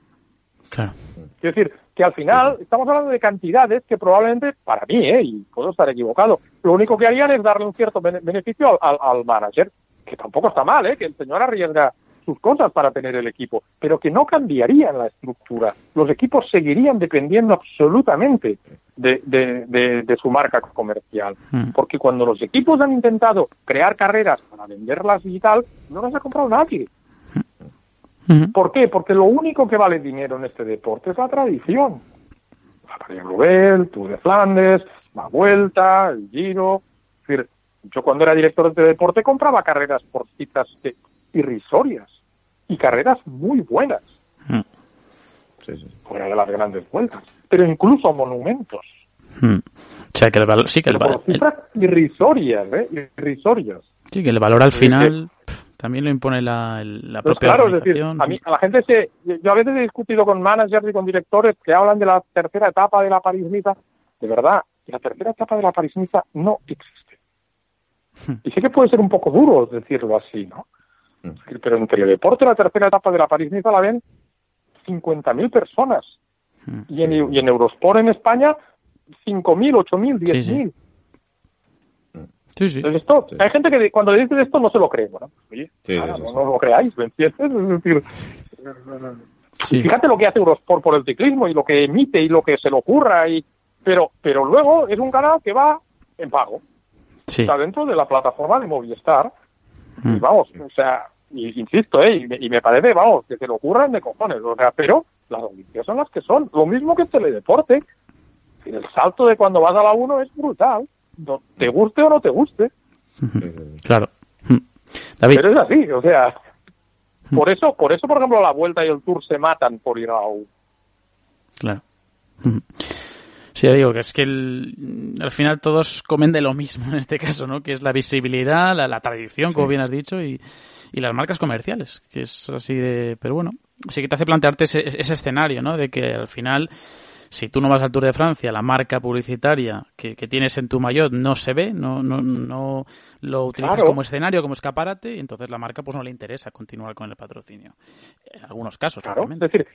Claro. Es decir, que al final estamos hablando de cantidades que probablemente, para mí, ¿eh? y puedo estar equivocado, lo único que harían es darle un cierto bene- beneficio al manager, que tampoco está mal, ¿eh? que el señor arriesga sus cosas para tener el equipo, pero que no cambiarían la estructura. Los equipos seguirían dependiendo absolutamente de, de- de- de su marca comercial. Mm. Porque cuando los equipos han intentado crear carreras para venderlas y tal, no las ha comprado nadie. ¿Por qué? Porque lo único que vale dinero en este deporte es la tradición. La Paris Roubaix, el Tour de Flandes, la Vuelta, el Giro. Es decir, yo cuando era director de deporte compraba carreras por citas irrisorias y carreras muy buenas, Sí, sí. fuera de las grandes vueltas, pero incluso monumentos. O sea, que el valor, sí, que el, pero va- por cifras irrisorias, ¿eh? Irrisorias. sí, que el valor al Es que- final también lo impone la, la Pues propia claro, es decir, a mí, a la gente se, yo a veces he discutido con managers y con directores que hablan de la tercera etapa de la París-Niza. De verdad, la tercera etapa de la París-Niza no existe. Y sé que puede ser un poco duro decirlo así, ¿no? Mm. Decir, Pero en teledeporte la tercera etapa de la París-Niza la ven 50.000 personas. Mm. Y en, y en Eurosport en España 5.000, 8.000, Sí, 10.000. sí. Sí, sí. Entonces esto, Sí. hay gente que cuando le dices esto no se lo cree. Bueno, oye, Sí, nada, sí, no, sí. no lo creáis, ¿me entiendes? Es decir, Sí. fíjate lo que hace Eurosport por el ciclismo y lo que emite y lo que se le ocurra y pero pero luego es un canal que va en pago Sí. está dentro de la plataforma de Movistar y Mm. vamos o sea y, insisto eh y me, y me parece vamos que se le ocurran de cojones o sea pero las audiencias son las que son lo mismo que el teledeporte el salto de cuando vas a la 1 es brutal no, te guste o no te guste. Claro. David, pero es así o sea por eso por eso por ejemplo la vuelta y el tour se matan por ir a la 1 Claro. Sí, ya digo que es que el- al final todos comen de lo mismo en este caso, ¿no? Que es la visibilidad, la, la tradición, como Sí. bien has dicho, y, y las marcas comerciales, que es así de... Pero bueno, sí que te hace plantearte ese, ese escenario, ¿no? De que al final, si tú no vas al Tour de Francia, la marca publicitaria que, que tienes en tu maillot no se ve, no, no, no lo utilizas Claro. como escenario, como escaparate, y entonces la marca pues no le interesa continuar con el patrocinio. En algunos casos, Claro, es decir,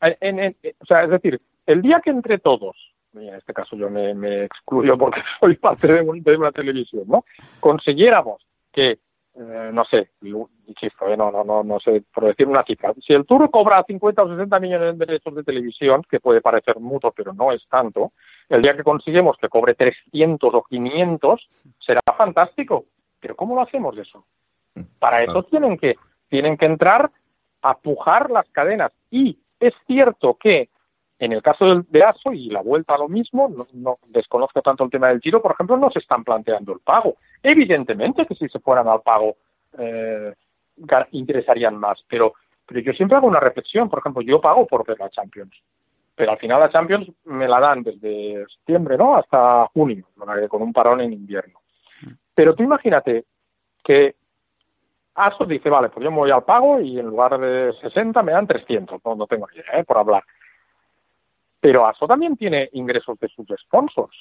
en- en- en- o sea, es decir, el día que entre todos, y en este caso yo me, me excluyo porque soy parte de, un- de una televisión, ¿no? Consiguiéramos que, eh, no sé, insisto, eh, no, no, no, no sé, por decir una cifra, si el Tour cobra 50 o 60 millones de derechos de televisión, que puede parecer mucho, pero no es tanto, el día que consiguemos que cobre 300 o 500, será fantástico. Pero ¿cómo lo hacemos eso? Para eso tienen que, tienen que entrar a pujar las cadenas. Y es cierto que en el caso de ASO y la vuelta a lo mismo, no, no desconozco tanto el tema del tiro, por ejemplo, no se están planteando el pago. Evidentemente que si se fueran al pago eh, interesarían más, pero, pero yo siempre hago una reflexión. Por ejemplo, yo pago por ver la Champions, pero al final la Champions me la dan desde septiembre ¿no? hasta junio, con un parón en invierno. Pero tú imagínate que ASO dice, vale, pues yo me voy al pago y en lugar de 60 me dan 300, no, no tengo ni idea, ¿eh? por hablar. Pero ASO también tiene ingresos de sus sponsors.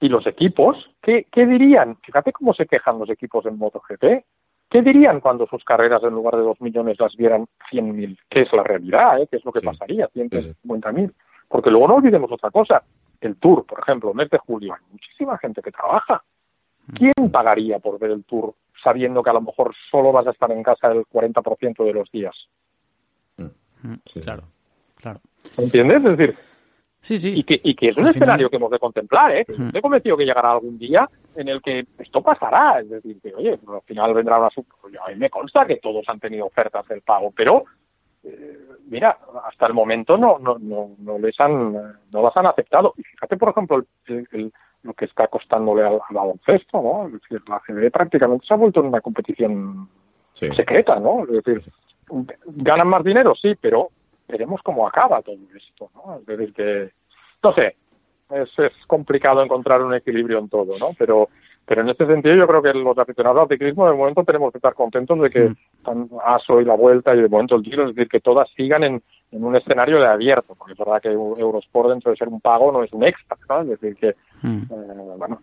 Y los equipos, ¿qué, ¿qué dirían? Fíjate cómo se quejan los equipos en MotoGP. ¿Qué dirían cuando sus carreras en lugar de 2 millones las vieran 100.000? Que es la realidad, ¿eh? que es lo que Sí. pasaría, 150.000. Porque luego no olvidemos otra cosa. El Tour, por ejemplo, mes de julio, hay muchísima gente que trabaja. ¿Quién pagaría por ver el Tour sabiendo que a lo mejor solo vas a estar en casa el 40% de los días? Mm, Sí. Claro, claro. ¿Entiendes? Es decir, Sí, sí. y que, y que es un Al final- escenario que hemos de contemplar, ¿eh? Ujú. Estoy convencido que llegará algún día en el que esto pasará. Es decir, que, oye, al final vendrá una sub... pues, A mí me consta que todos han tenido ofertas del pago, pero, eh, mira, hasta el momento no, no, no, no les han, no las han aceptado. Y fíjate, por ejemplo, el- el- el- lo que está costándole al, al baloncesto, ¿no? Es decir, la CB prácticamente se ha vuelto en una competición Sí. secreta, ¿no? Es decir, ganan más dinero, sí, pero veremos cómo acaba todo esto, ¿no? Es decir, que, no sé, es, es complicado encontrar un equilibrio en todo, ¿no? Pero, Pero en este sentido yo creo que los aficionados al ciclismo de momento tenemos que estar contentos de que Mm. tan ASO y la Vuelta y de momento el Giro, es decir, que todas sigan en, en un escenario de abierto, porque es verdad que Eurosport dentro de ser un pago no es un extra, ¿no? Es decir, que, Mm. eh, bueno,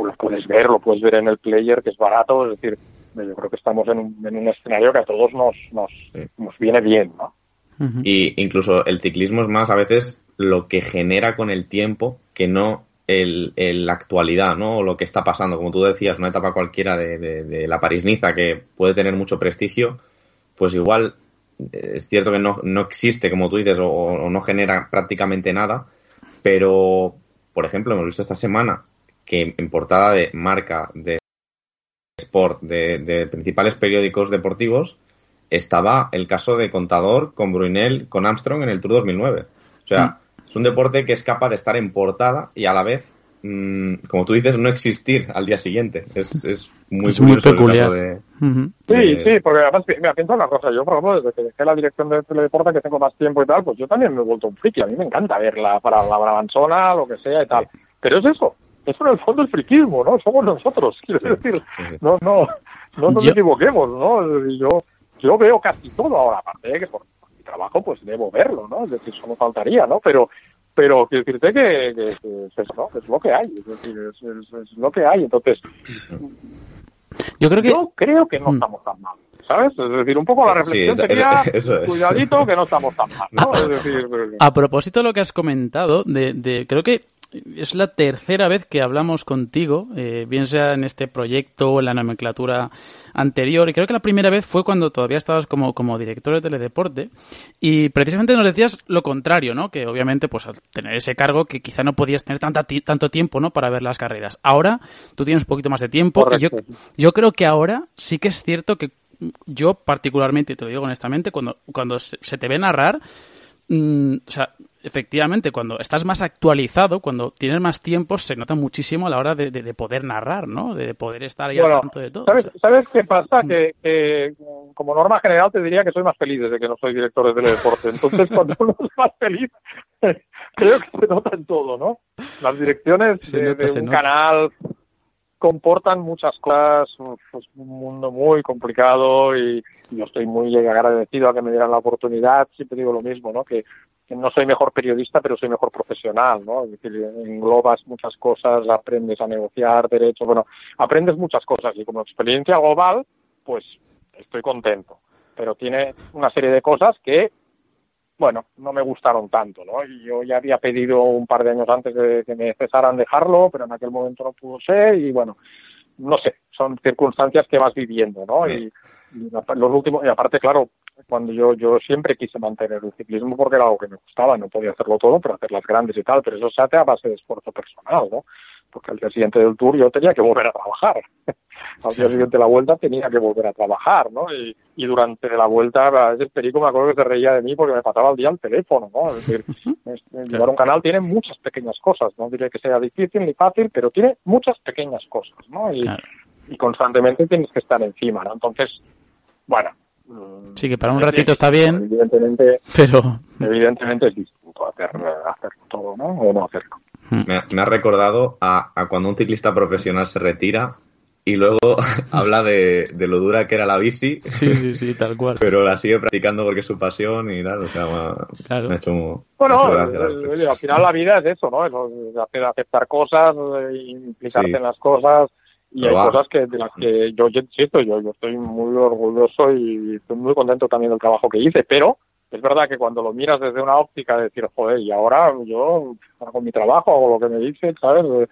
lo puedes ver, lo puedes ver en el player, que es barato, es decir, yo creo que estamos en un, en un escenario que a todos nos, nos, Sí. nos viene bien, ¿no? Y incluso el ciclismo es más a veces lo que genera con el tiempo que no el, el- la actualidad, ¿no? O lo que está pasando. Como tú decías, una etapa cualquiera de, de- de la París-Niza que puede tener mucho prestigio, pues igual eh, es cierto que no, no existe, como tú dices, o, o no genera prácticamente nada, pero, por ejemplo, hemos visto esta semana que en portada de marca de Sport, de, de principales periódicos deportivos, estaba el caso de Contador con Brunel, con Armstrong en el Tour 2009. O sea, es un deporte que es capaz de estar en portada y a la vez, mm, como tú dices, no existir al día siguiente. Es, es muy, Es muy curioso el peculiar. caso de-. Sí, sí, porque además, mira, piensa una cosa, yo por ejemplo, desde que dejé la dirección de Teledeporte, que tengo más tiempo y tal, pues yo también me he vuelto un friki, a mí me encanta verla para la brabanzona, lo que sea y tal. Pero es eso, eso en el fondo es friquismo, ¿no? Somos nosotros, quiero Sí, decir, sí, sí. no, no, no nos Yo- equivoquemos, ¿no? Yo, yo veo casi todo ahora, aparte de que por, por mi trabajo pues debo verlo, ¿no? Es decir, eso no faltaría, ¿no? Pero, pero quiero decirte que, que- que es eso, ¿no? Es lo que hay, es decir, es, es- es lo que hay. Entonces, Yo creo que yo creo que no Mm. estamos tan mal. ¿Sabes? Es decir, un poco la Sí, reflexión eso- sería, eso es. cuidadito que no estamos tan mal, ¿no? Es decir, A propósito de lo que has comentado, de, de- creo que es la tercera vez que hablamos contigo, eh, bien sea en este proyecto o en la nomenclatura anterior, y creo que la primera vez fue cuando todavía estabas como, como director de Teledeporte, y precisamente nos decías lo contrario, ¿no? Que obviamente, pues al tener ese cargo, que quizá no podías tener tanta tanto tiempo, ¿no? Para ver las carreras. Ahora tú tienes un poquito más de tiempo, y yo, creo que ahora sí que es cierto que yo particularmente, y te lo digo honestamente, cuando, cuando se, se te ve narrar, mm, o sea, efectivamente, cuando estás más actualizado, cuando tienes más tiempo, se nota muchísimo a la hora de, de- de poder narrar, ¿no? De poder estar ahí Bueno, al tanto de todo. ¿sabes, o sea. ¿sabes qué pasa? Que, que, como norma general te diría que soy más feliz desde que no soy director de teledeporte. Entonces, cuando uno es más feliz, creo que se nota en todo, ¿no? Las direcciones Se de, nota, un nota. canal comportan muchas cosas, es un mundo muy complicado y yo estoy muy agradecido a que me dieran la oportunidad. Siempre digo lo mismo, ¿no? Que, que no soy mejor periodista, pero soy mejor profesional, ¿no? Es decir, englobas muchas cosas, aprendes a negociar derechos, bueno, aprendes muchas cosas y como experiencia global, pues estoy contento. Pero tiene una serie de cosas que, bueno, no me gustaron tanto, ¿no? Y yo ya había pedido un par de años antes de que me cesaran dejarlo, pero en aquel momento no pudo ser y bueno, no sé, son circunstancias que vas viviendo, ¿no? Y, los últimos, y aparte, claro, cuando yo, yo siempre quise mantener el ciclismo porque era algo que me gustaba, no podía hacerlo todo, pero hacer las grandes y tal, pero eso se hace a base de esfuerzo personal, ¿no? Porque al día siguiente del tour yo tenía que volver a trabajar. al día siguiente de la vuelta tenía que volver a trabajar, ¿no? Y, y durante la vuelta, a veces Perico me acuerdo que se reía de mí porque me pasaba el día al teléfono, ¿no? Es decir, llevar un canal tiene muchas pequeñas cosas, no diré que sea difícil ni fácil, pero tiene muchas pequeñas cosas, ¿no? Y, Claro. y constantemente tienes que estar encima, ¿no? Entonces, bueno. mm, Sí, que para un ratito está bien, Evidentemente, pero... evidentemente es distinto hacer, hacerlo todo, ¿no? O no hacerlo. Me, me ha recordado a, a cuando un ciclista profesional se retira y luego habla de, de lo dura que era la bici, Sí, sí, sí, tal cual. pero la sigue practicando porque es su pasión y tal. O sea, me Claro. me ha hecho mu- Bueno, gracia al final la vida es eso, ¿no? Es hacer, aceptar cosas, eh, implicarte Sí. en las cosas. Y hay cosas que de las que yo, yo insisto, yo, yo estoy muy orgulloso y estoy muy contento también del trabajo que hice, pero es verdad que cuando lo miras desde una óptica de decir, joder, y ahora yo hago mi trabajo, hago lo que me dicen, ¿sabes? Eh,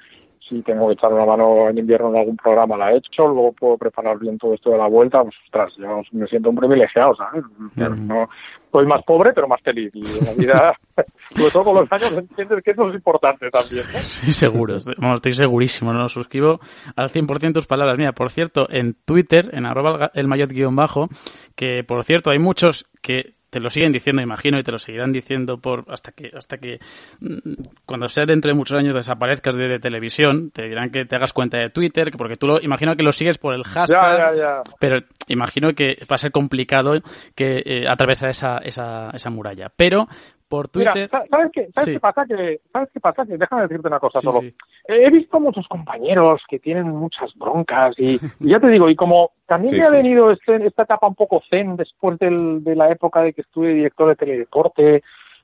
Si tengo que echar una mano en invierno en algún programa, la he hecho, luego puedo preparar bien todo esto de la vuelta, pues ostras, yo me siento un privilegiado, ¿sabes? No, soy más pobre, pero más feliz. Y en la vida, sobre todo con los años, entiendes que eso es importante también, ¿no? Sí, seguro. Estoy, vamos, estoy segurísimo, ¿no? Suscribo al 100% tus palabras. Mira, por cierto, en Twitter, en arroba el mayot guion bajo, que por cierto hay muchos que te lo siguen diciendo, imagino, y te lo seguirán diciendo por hasta que hasta que mm, cuando sea dentro de muchos años desaparezcas de, de televisión, te dirán que te hagas cuenta de Twitter, que porque tú lo imagino que lo sigues por el hashtag, Ya, ya, ya. pero imagino que va a ser complicado que eh, atravesar esa, esa, esa muralla. Pero por Twitter. ¿sabes, qué, sabes qué pasa? Que, ¿Sabes qué pasa? Que déjame decirte una cosa solo. He visto muchos compañeros que tienen muchas broncas y, ya te digo, y como también me ha venido este, esta etapa un poco zen después del, de la época de que estuve director de teledeporte,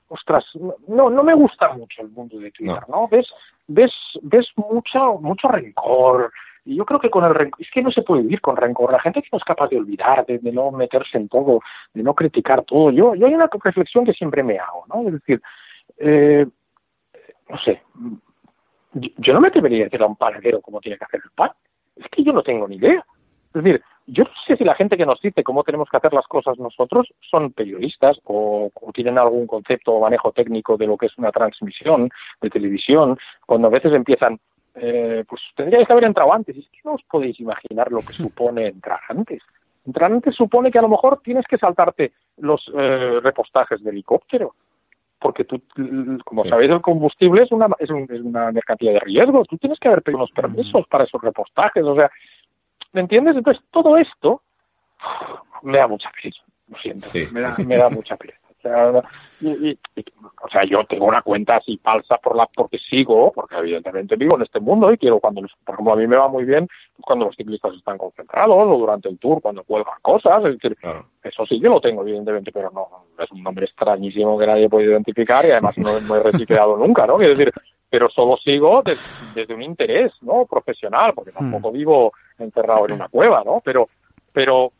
ostras, no, no me gusta mucho el mundo de Twitter, ¿no? Ves, ves, ves mucho, mucho rencor, y yo creo que con el rencor, es que no se puede vivir con rencor. La gente que no es capaz de olvidar, de, no meterse en todo, de no criticar todo. Yo, yo hay una reflexión que siempre me hago, ¿no? Es decir, eh, no sé, yo, no me debería decir a un panadero cómo tiene que hacer el pan. Es que yo no tengo ni idea. Es decir, yo no sé si la gente que nos dice cómo tenemos que hacer las cosas nosotros son periodistas o, o, tienen algún concepto o manejo técnico de lo que es una transmisión de televisión, cuando a veces empiezan, eh, pues tendríais que haber entrado antes. Es que no os podéis imaginar lo que supone entrar antes. Entrar antes supone que a lo mejor tienes que saltarte los eh, repostajes de helicóptero. Porque tú, como sabéis, el combustible es una, es, una mercancía de riesgo. Tú tienes que haber pedido unos permisos para esos repostajes. O sea, ¿me entiendes? Entonces, todo esto me da mucha pereza. Lo siento, me, da, me da mucha pereza. O sea, y, o sea, yo tengo una cuenta así falsa por la porque sigo, porque evidentemente vivo en este mundo y quiero cuando, por ejemplo, a mí me va muy bien cuando los ciclistas están concentrados o durante el tour, cuando cuelgan cosas. Es decir, eso sí que lo tengo, evidentemente, pero no, es un nombre extrañísimo que nadie puede identificar y además no, no he reciclado nunca, ¿no? Es decir, pero solo sigo desde un interés, ¿no? Profesional, porque tampoco vivo encerrado en una cueva, ¿no? Pero, pero,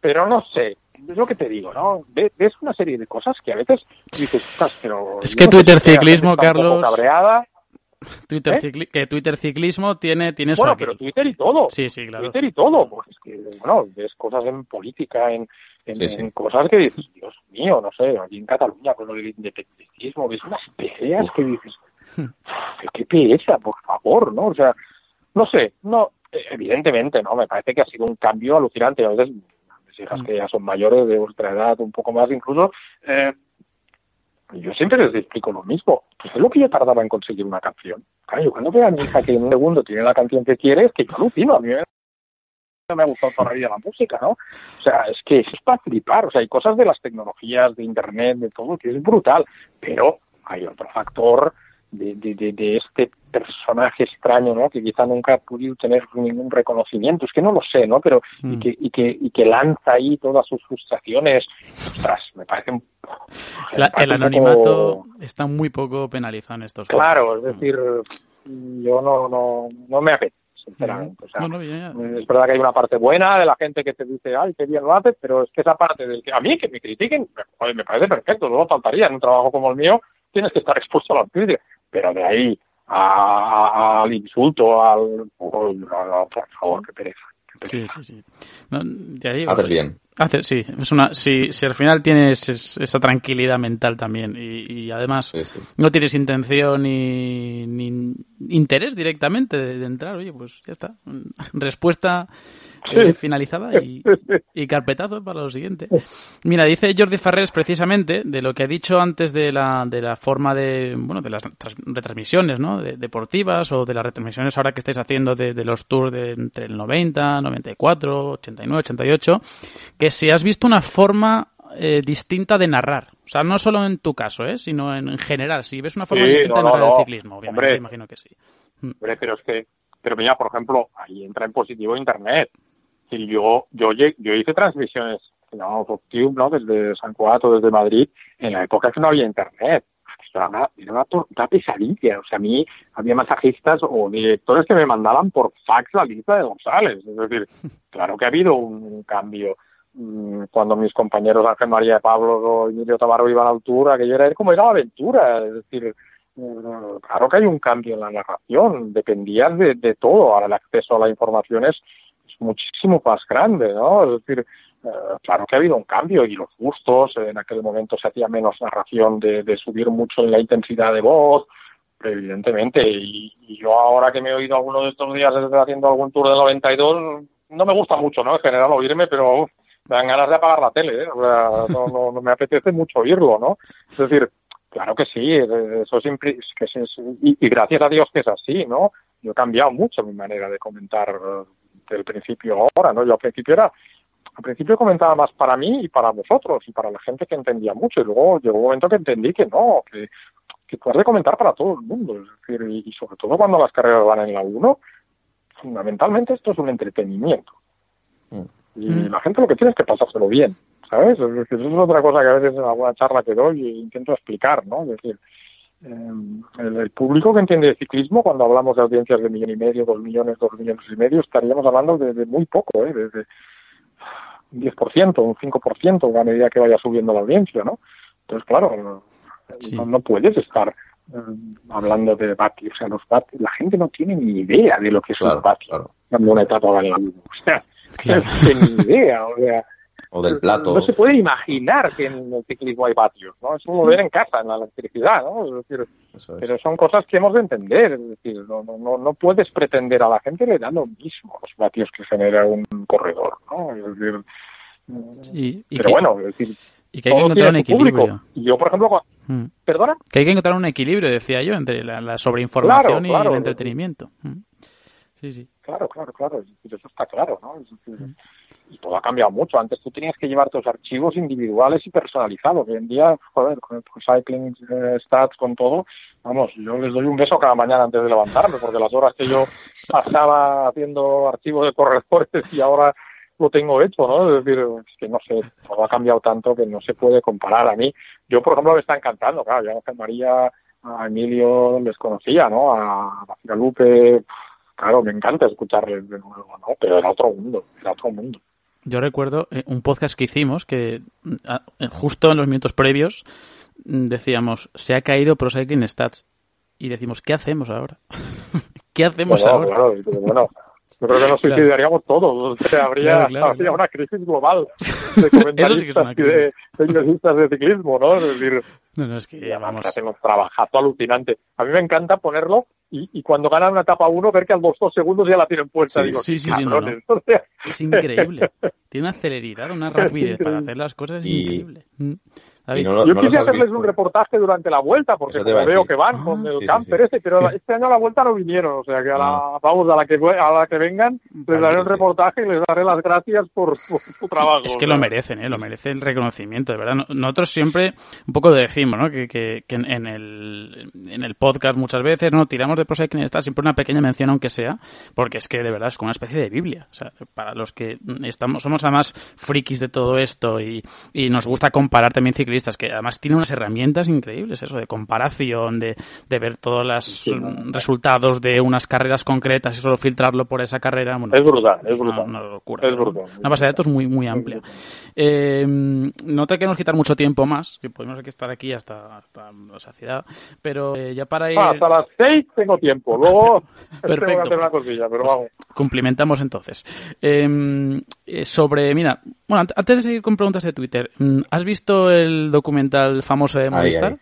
pero no sé, es lo que te digo, ¿no? Ves una serie de cosas que a veces dices, pero... Es que Twitter ciclismo, Carlos... Twitter, ¿Eh? que Twitter ciclismo tiene, tiene Bueno, pero Twitter y todo. Sí, sí, claro. Twitter y todo. Pues es que, bueno, ves cosas en política, en, en, cosas que dices, Dios mío, no sé, aquí en Cataluña con lo del independentismo, ves unas peleas que dices, qué pereza, por favor, ¿no? O sea, no sé, no, evidentemente, ¿no? Me parece que ha sido un cambio alucinante. A veces hijas que ya son mayores, de vuestra un poco más incluso, eh, yo siempre les explico lo mismo. Pues es lo que yo tardaba en conseguir una canción. Claro, yo cuando veo a mi hija que en un segundo tiene la canción que quiere, es que yo alucino. A mí me ha gustado toda la vida la música, ¿no? O sea, es que es para flipar. O sea, hay cosas de las tecnologías, de Internet, de todo, que es brutal. Pero hay otro factor de, de, de, este personaje extraño, ¿no? Que quizá nunca ha podido tener ningún reconocimiento, es que no lo sé, ¿no? Pero y, mm. que, y, que, y que lanza ahí todas sus frustraciones, ostras, me parece un... el anonimato está muy poco penalizado en estos casos. Claro, es decir, yo no, no, no me apetece sinceramente. O sea, Es verdad que hay una parte buena de la gente que te dice, ay, qué bien lo haces, pero es que esa parte del que a mí que me critiquen, me, parece perfecto, no faltaría en un trabajo como el mío, tienes que estar expuesto a la crítica, pero de ahí al insulto, al... por favor, qué pereza. Sí, sí, sí. Haces bien. Sí, es una, si, si al final tienes esa tranquilidad mental también y, además no tienes intención ni, ni interés directamente de, entrar, oye, pues ya está. Respuesta eh, finalizada y, y, carpetazo para lo siguiente. Mira, dice Jordi Ferrers precisamente de lo que ha dicho antes de la, de la forma de, bueno, de las retransmisiones, ¿no? deportivas o de las retransmisiones ahora que estáis haciendo de, los tours de entre el 90, 94, 89, 88, que si has visto una forma eh, distinta de narrar. O sea, no solo en tu caso, ¿eh? sino en, general. Si ves una forma distinta de narrar el ciclismo, obviamente, imagino que sí. Mm. Hombre, pero es que, pero mira, por ejemplo, ahí entra en positivo Internet. Y yo, yo, yo hice transmisiones, no, ¿no? Desde San Cuatro, desde Madrid, en la época que no había internet. Era una, era una, pesadilla. O sea, a mí había masajistas o directores que me mandaban por fax la lista de González. Es decir, claro que ha habido un, cambio cuando mis compañeros Ángel María de Pablo o Emilio Tabarro iban a altura, que yo era como era la aventura, es decir, mm, claro que hay un cambio en la narración, dependía de, de todo, ahora el acceso a la información es muchísimo más grande, ¿no? Es decir, eh, claro que ha habido un cambio y los gustos, en aquel momento se hacía menos narración de, de subir mucho en la intensidad de voz, evidentemente, y, yo ahora que me he oído alguno de estos días haciendo algún tour del 92, no me gusta mucho, ¿no? En general oírme, pero dan ganas de apagar la tele, ¿eh? O sea, no, no, no me apetece mucho oírlo, ¿no? Es decir, Claro que sí, eso siempre, que es, y, gracias a Dios que es así, ¿no? Yo he cambiado mucho mi manera de comentar del principio ahora, ¿no? Yo al principio era, al principio comentaba más para mí y para vosotros y para la gente que entendía mucho y luego llegó un momento que entendí que no, que, que tú comentar para todo el mundo, es decir, y, sobre todo cuando las carreras van en la 1, fundamentalmente esto es un entretenimiento. Y Mm. la gente lo que tiene es que pasárselo bien, ¿sabes? Eso es otra cosa que a veces en alguna charla que doy e intento explicar, ¿no? Es decir, eh, el, el público que entiende de ciclismo, cuando hablamos de audiencias de millón y medio, dos millones, dos millones y medio, estaríamos hablando de, de muy poco, ¿eh? De, de un 10%, un 5% a medida que vaya subiendo la audiencia, ¿no? Entonces, claro, Sí. no, no puedes estar eh, hablando de vatios. O sea, los vatios, la gente no tiene ni idea de lo que es Claro, un vatio claro. una etapa en la. O sea, Claro. ni idea. O sea, O del plato. no se puede imaginar que en el ciclismo hay vatios, ¿no? Eso lo ven en casa, en la electricidad, ¿no? Es decir, es. pero son cosas que hemos de entender, es decir, no, no, no, no puedes pretender a la gente le da lo mismo los vatios que genera un corredor, ¿no? Es decir, Y, y pero que, bueno, es decir, y que hay que encontrar un público. equilibrio. Y yo, por ejemplo, Mm. ¿perdona? Que hay que encontrar un equilibrio, decía yo, entre la, la sobreinformación Claro, y claro. el entretenimiento. Mm. Sí, sí. Claro, claro, claro, eso está claro, ¿no? Y todo ha cambiado mucho. Antes tú tenías que llevar tus archivos individuales y personalizados. Hoy en día, joder, con el Cycling eh, Stats, con todo, vamos, yo les doy un beso cada mañana antes de levantarme, porque las horas que yo pasaba haciendo archivos de corredores y ahora lo tengo hecho, ¿no? Es decir, es que no sé, todo ha cambiado tanto que no se puede comparar a mí. Yo, por ejemplo, me está encantando, claro, yo a Ángel María, a Emilio les conocía, ¿no? A Lupe, claro, me encanta escucharles de nuevo, ¿no? Pero era otro mundo, era otro mundo. Yo recuerdo eh, un podcast que hicimos que ah, eh, justo en los minutos previos mm, decíamos, se ha caído Pro Cycling Stats. Y decimos, ¿qué hacemos ahora? ¿Qué hacemos Bueno, ahora? claro, bueno, yo creo que nos Claro. suicidaríamos todos. O sea, habría, Claro, claro, habría una crisis global de sí comentaristas y de periodistas de ciclismo, ¿no? Es decir, No, no, es que y además vamos. un trabajazo alucinante. A mí me encanta ponerlo y, y cuando ganan una etapa uno ver que a los dos segundos ya la tienen puesta. Sí, Digo, sí, "Qué sí, sí, no, cabrones". O sea, Es increíble. Tiene una celeridad, una rapidez para hacer las cosas. Es Y- increíble. David, no yo no quise hacerles visto. un reportaje durante la vuelta, porque como veo decir. que van Ah, con el sí, camper sí. ese, pero este año a la vuelta no vinieron, o sea que a la, vamos, a la que a la que vengan les daré un sí. reportaje y les daré las gracias por, por su trabajo. Es que lo merecen, ¿eh? lo merece el reconocimiento, de verdad. No- Nosotros siempre un poco decimos, ¿no? Que, que, que en, el, en el podcast muchas veces, ¿no? Tiramos de Pro Cycling Stats siempre una pequeña mención, aunque sea, porque es que de verdad es como una especie de Biblia. O sea, para los que estamos, somos además frikis de todo esto y, y nos gusta comparar también ciclistas, que además tienen unas herramientas increíbles, eso, de comparación, de, de ver todos los resultados de unas carreras concretas y solo filtrarlo por esa carrera. Bueno, Es brutal, es brutal. Una, locura. Es brutal. Una base de datos muy, muy amplia. Eh, no te queremos quitar mucho tiempo más, que podemos aquí estar aquí hasta, hasta la saciedad, pero eh, ya para ir... Ah, hasta las seis tengo tiempo, luego tengo que Perfecto. hacer una cosilla, pero Pues vamos. Cumplimentamos entonces. Eh, eh, sobre, mira, bueno, ant- antes de seguir con preguntas de Twitter, mm, ¿has visto el documental famoso de Movistar? ahí.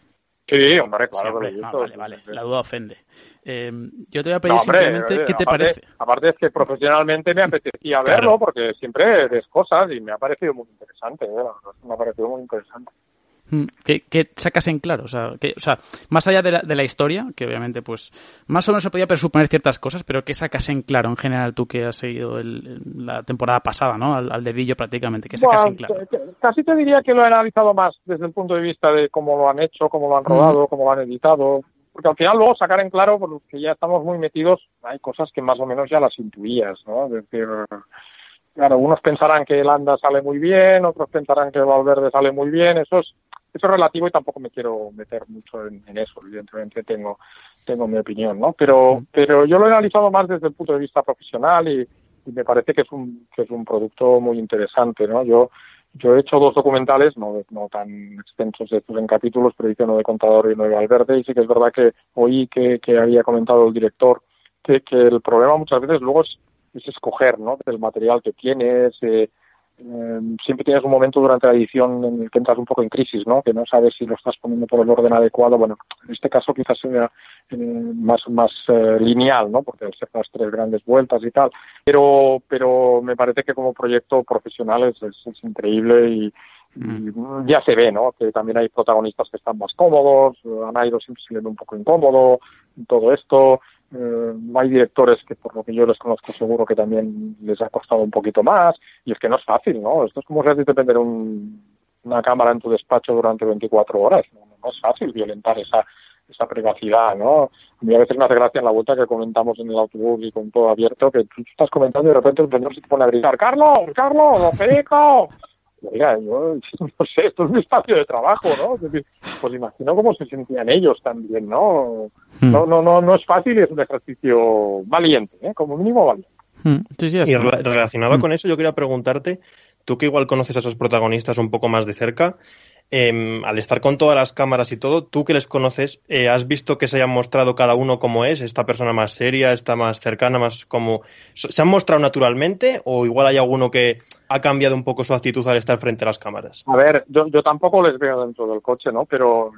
Sí, hombre, claro Sí, hombre, no, visto, vale, vale, la duda ofende. Eh, yo te voy a pedir No, hombre, simplemente eh, qué te aparte, parece. Aparte es que profesionalmente me apetecía Claro. verlo porque siempre ves cosas y me ha parecido muy interesante, eh, me ha parecido muy interesante. Mm, ¿Qué, qué sacas en claro? O sea, que, o sea, más allá de la, de la historia, que obviamente, pues, más o menos se podía presuponer ciertas cosas, pero ¿qué sacas en claro en general tú que has seguido el- la temporada pasada, ¿no? Al, al dedillo prácticamente, ¿qué sacas Bueno, en claro? Casi te diría que lo he analizado más desde el punto de vista de cómo lo han hecho, cómo lo han rodado, cómo lo han editado. Porque al final luego sacar en claro, porque ya estamos muy metidos, hay cosas que más o menos ya las intuías, ¿no? Es decir, claro, unos pensarán que el Anda sale muy bien, otros pensarán que el Valverde sale muy bien, eso es, eso es relativo y tampoco me quiero meter mucho en, en eso, evidentemente tengo, tengo mi opinión, ¿no? Pero, pero yo lo he analizado más desde el punto de vista profesional y, y me parece que es un, que es un producto muy interesante, ¿no? Yo, yo he hecho dos documentales, no, no tan extensos estos en capítulos, pero hice uno de Contador y uno de Valverde, y sí que es verdad que oí que, que había comentado el director que, que el problema muchas veces luego es, es escoger, ¿no? Del material que tienes, eh, eh, siempre tienes un momento durante la edición en el que entras un poco en crisis, ¿no? Que no sabes si lo estás poniendo por el orden adecuado. Bueno, en este caso quizás sea eh, más más eh, lineal, ¿no? Porque las tres grandes vueltas y tal. Pero pero me parece que como proyecto profesional es, es, es increíble y, y ya se ve, ¿no? Que también hay protagonistas que están más cómodos, a Nairo siempre se le ve un poco incómodo, todo esto. Eh, hay directores que por lo que yo les conozco seguro que también les ha costado un poquito más y es que no es fácil, ¿no? Esto es como si a ti te prender un, una cámara en tu despacho durante 24 horas, no, es fácil violentar esa esa privacidad, ¿no? A mí a veces me hace gracia en la vuelta que comentamos en el autobús y con todo abierto, que tú estás comentando y de repente el señor se te pone a gritar, ¡Carlos! ¡Carlos! ¡Perico! Mira, yo no sé, esto es mi espacio de trabajo, ¿no? Es decir, pues imagino cómo se sentían ellos también, ¿no? Hmm. No, no, no, no es fácil y es un ejercicio valiente, ¿eh? Como mínimo valiente. Mm, Sí, sí, Y relacionado Mm. con eso, yo quería preguntarte, tú que igual conoces a esos protagonistas un poco más de cerca, em, al estar con todas las cámaras y todo, tú que les conoces, eh, ¿has visto que se hayan mostrado cada uno como es? ¿Esta persona más seria, esta más cercana, más como... ¿Se han mostrado naturalmente o igual hay alguno que ha cambiado un poco su actitud al estar frente a las cámaras? A ver, yo, yo tampoco les veo dentro del coche, ¿no? Pero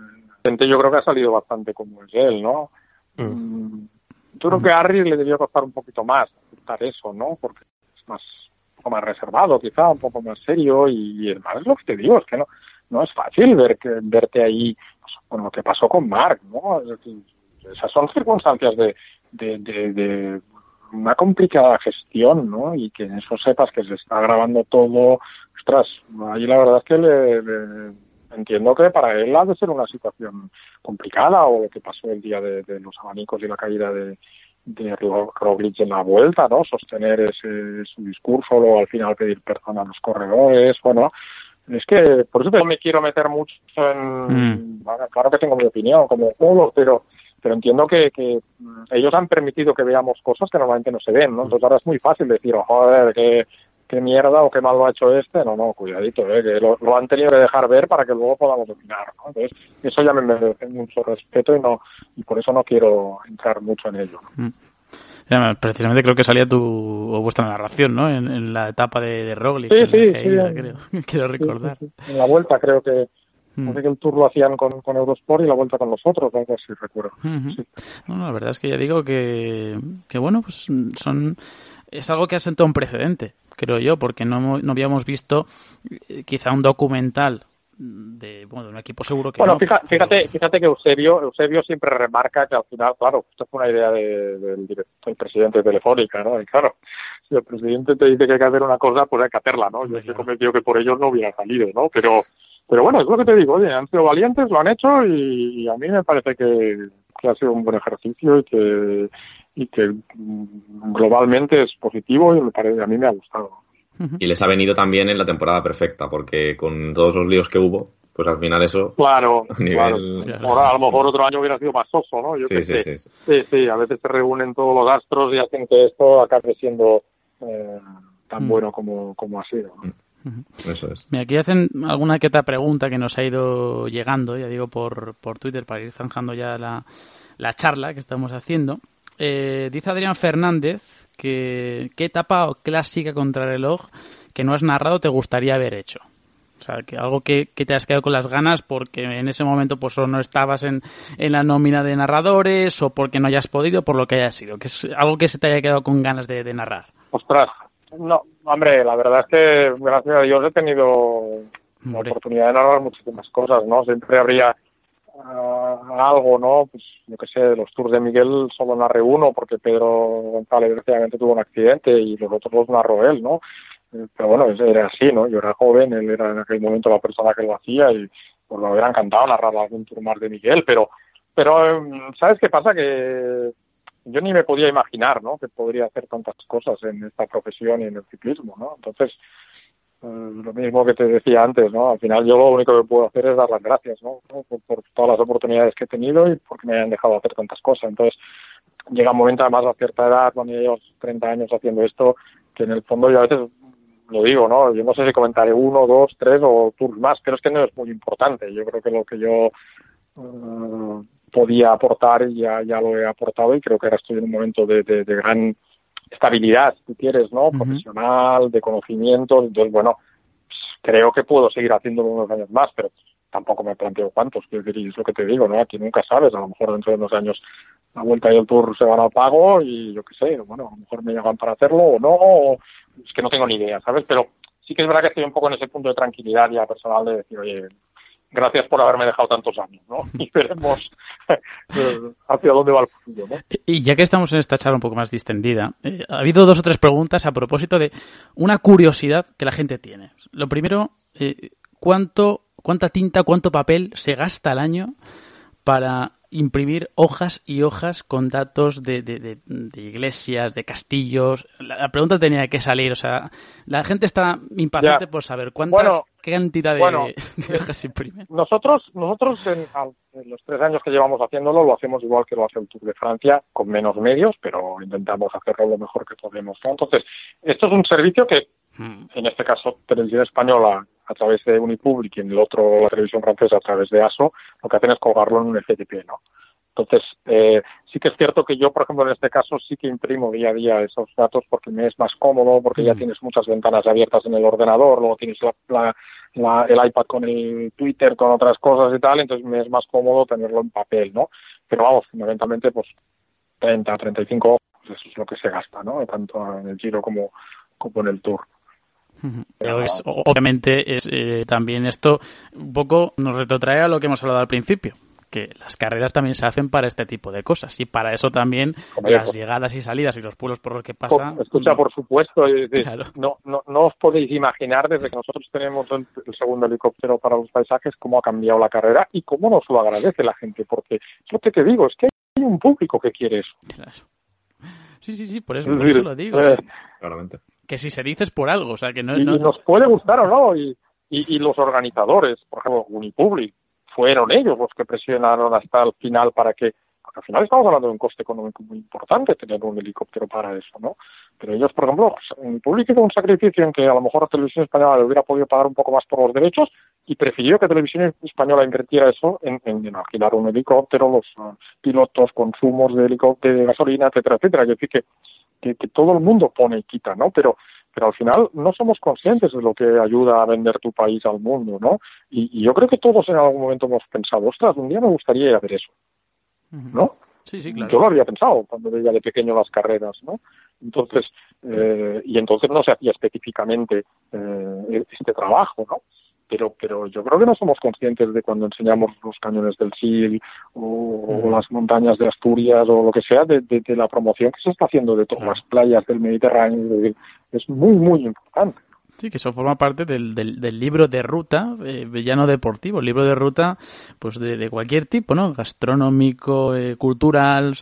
gente yo creo que ha salido bastante como es él, ¿no? Mm. Mm, Yo creo que a Harry le debió costar un poquito más aceptar eso, ¿no? Porque es más, un poco más reservado, quizá, un poco más serio y, y además es lo que te digo, es que no, no es fácil ver que, verte ahí, pues, con lo que pasó con Mark, ¿no? Esas son circunstancias de, de, una complicada gestión, ¿no? Y que en eso sepas que se está grabando todo, ostras, ahí la verdad es que le, entiendo que para él ha de ser una situación complicada o lo que pasó el día de, los abanicos y la caída de, de Ro- Roglic en la vuelta, ¿no? Sostener ese su discurso, luego al final pedir perdón a los corredores, bueno, es que por eso no me quiero meter mucho en... Mm. bueno, claro que tengo mi opinión, como todos, pero pero entiendo que, que mm, ellos han permitido que veamos cosas que normalmente no se ven, ¿no? Entonces ahora es muy fácil decir, oh, joder, qué, qué mierda o qué mal lo ha hecho este. No, no, cuidadito, ¿eh? que lo, lo han tenido que dejar ver para que luego podamos opinar, ¿no? Entonces eso ya me merece mucho respeto y no y por eso no quiero entrar mucho en ello. ¿no? Ya, Precisamente creo que salía tu o vuestra narración, ¿no? En, en la etapa de, de Roglic. Sí, sí, sí. creo. Quiero recordar. En la vuelta creo que, Mm. sé que el tour lo hacían con, con Eurosport y la vuelta con los otros, algo así recuerdo. Ujú. Sí. No, no, la verdad es que ya digo que, que bueno, pues son es algo que ha sentado un precedente, creo yo, porque no, no habíamos visto eh, quizá un documental de, bueno, de un equipo seguro que Bueno, no, pero- fíjate, fíjate que Eusebio, Eusebio siempre remarca que al final, claro, esto fue una idea de- del del presidente de Telefónica, ¿no? Y claro, si el presidente te dice que hay que hacer una cosa, pues hay que hacerla, ¿no? Yo estoy convencido que por ellos no hubiera salido, ¿no? Pero, pero bueno, es lo que te digo, oye, han sido valientes, lo han hecho y, a mí me parece que, que ha sido un buen ejercicio y que, y que mm, globalmente es positivo y me parece, a mí me ha gustado. Y les ha venido también en la temporada perfecta, porque con todos los líos que hubo, pues al final eso. Claro, A nivel- claro. Ahora a lo mejor otro año hubiera sido más soso, ¿no? Yo Sí, sí, sé. sí, sí. Sí, sí, a veces se reúnen todos los astros y hacen que esto acabe siendo eh, tan Mm. bueno como, como ha sido. ¿no? Eso es. Mira, aquí hacen alguna que otra pregunta que nos ha ido llegando, ya digo, por, por Twitter, para ir zanjando ya la, la charla que estamos haciendo. Eh, dice Adrián Fernández que qué etapa clásica contra reloj que no has narrado te gustaría haber hecho. O sea, que algo que, que te has quedado con las ganas porque en ese momento pues o no estabas en, en la nómina de narradores o porque no hayas podido, por lo que haya sido. Que es algo que se te haya quedado con ganas de, de narrar. Ostras, no, hombre, la verdad es que gracias a Dios he tenido la oportunidad de narrar muchísimas cosas, ¿no? Siempre habría ah, algo, ¿no? Pues yo qué sé, los tours de Miguel solo narré uno porque Pedro González desgraciadamente tuvo un accidente y los otros los narró él, ¿no? Eh, Pero bueno, era así, ¿no? Yo era joven, él era en aquel momento la persona que lo hacía y pues me hubiera encantado narrar algún tour más de Miguel, pero, pero em, ¿sabes qué pasa? Que yo ni me podía imaginar, ¿no? Que podría hacer tantas cosas en esta profesión y en el ciclismo, ¿no? Entonces, lo mismo que te decía antes, ¿no? Al final yo lo único que puedo hacer es dar las gracias, ¿no? Por, todas las oportunidades que he tenido y porque me hayan dejado hacer tantas cosas. Entonces, llega un momento además a cierta edad, cuando ya llevas 30 años haciendo esto, que en el fondo yo a veces lo digo, ¿no? Yo no sé si comentaré uno, dos, tres o tours más, pero es que no es muy importante. Yo creo que lo que yo eh, podía aportar ya, ya lo he aportado y creo que ahora estoy en un momento de, de, de gran estabilidad, si quieres, ¿no? Profesional, de conocimiento. Entonces, bueno, creo que puedo seguir haciéndolo unos años más, pero tampoco me planteo cuántos. Quiero decir, es lo que te digo, ¿no? Aquí nunca sabes. A lo mejor dentro de unos años la vuelta y el tour se van al pago y yo qué sé, bueno, a lo mejor me llaman para hacerlo o no. o- es que no tengo ni idea, ¿sabes? Pero sí que es verdad que estoy un poco en ese punto de tranquilidad ya personal de decir, oye, gracias por haberme dejado tantos años, ¿no? Y veremos hacia dónde va el futuro, ¿no? Y ya que estamos en esta charla un poco más distendida, eh, ha habido dos o tres preguntas a propósito de una curiosidad que la gente tiene. Lo primero, eh, ¿cuánto, ¿cuánta tinta, cuánto papel se gasta al año para imprimir hojas y hojas con datos de, de, iglesias, de castillos. La, pregunta tenía que salir, o sea, la gente está impaciente por saber cuántas, qué cantidad de, hojas imprimen. Nosotros, nosotros en, los tres años que llevamos haciéndolo lo hacemos igual que lo hace el Tour de Francia, con menos medios, pero intentamos hacerlo lo mejor que podemos. Entonces, esto es un servicio que, hmm. en este caso, Televisión Española a través de Unipublic y en el otro la televisión francesa a través de ASO, lo que hacen es colgarlo en un FTP, ¿no? Entonces, eh, sí que es cierto que yo, por ejemplo, en este caso sí que imprimo día a día esos datos porque me es más cómodo, porque ya mm. tienes muchas ventanas abiertas en el ordenador, luego tienes la, el iPad con el Twitter, con otras cosas y tal, entonces me es más cómodo tenerlo en papel, ¿no? Pero vamos, fundamentalmente, pues 30, 35, pues eso es lo que se gasta, ¿no? Tanto en el Giro como, como en el Tour obviamente es eh, también esto un poco nos retrotrae a lo que hemos hablado al principio que las carreras también se hacen para este tipo de cosas y para eso también las llegadas y salidas y los pueblos por los que pasa. Escucha, por supuesto, no, no, no os podéis imaginar desde que nosotros tenemos el, segundo helicóptero para los paisajes cómo ha cambiado la carrera y cómo nos lo agradece la gente, porque es lo que te digo, es que hay un público que quiere eso. Sí, sí, sí, por eso, lo digo. Eh, claramente que si se dice es por algo, o sea, que no... Y, nos puede gustar o no, y, y, los organizadores, por ejemplo, Unipublic, fueron ellos los que presionaron hasta el final para que, porque al final estamos hablando de un coste económico muy importante tener un helicóptero para eso, ¿no? Pero ellos, por ejemplo, Unipublic hizo un sacrificio en que a lo mejor la televisión española le hubiera podido pagar un poco más por los derechos y prefirió que televisión española invirtiera eso en, en, alquilar un helicóptero, los uh, pilotos, consumos de helicóptero, de gasolina, etcétera, etcétera. Es decir, que que, todo el mundo pone y quita, ¿no? Pero, pero al final no somos conscientes de lo que ayuda a vender tu país al mundo, ¿no? Y, yo creo que todos en algún momento hemos pensado, ostras, un día me gustaría ir a ver eso, ¿no? Sí, sí, claro. Yo lo había pensado cuando veía de pequeño las carreras, ¿no? Entonces, eh, y entonces no se hacía específicamente eh, este trabajo, ¿no? Pero pero yo creo que no somos conscientes de cuando enseñamos los cañones del Sil o, las montañas de Asturias o lo que sea de, de, la promoción que se está haciendo de todas las playas del Mediterráneo es muy muy importante Sí, que eso forma parte del, del, libro de ruta, eh, ya no deportivo, el libro de ruta pues de, cualquier tipo, ¿no? Gastronómico, eh, cultural,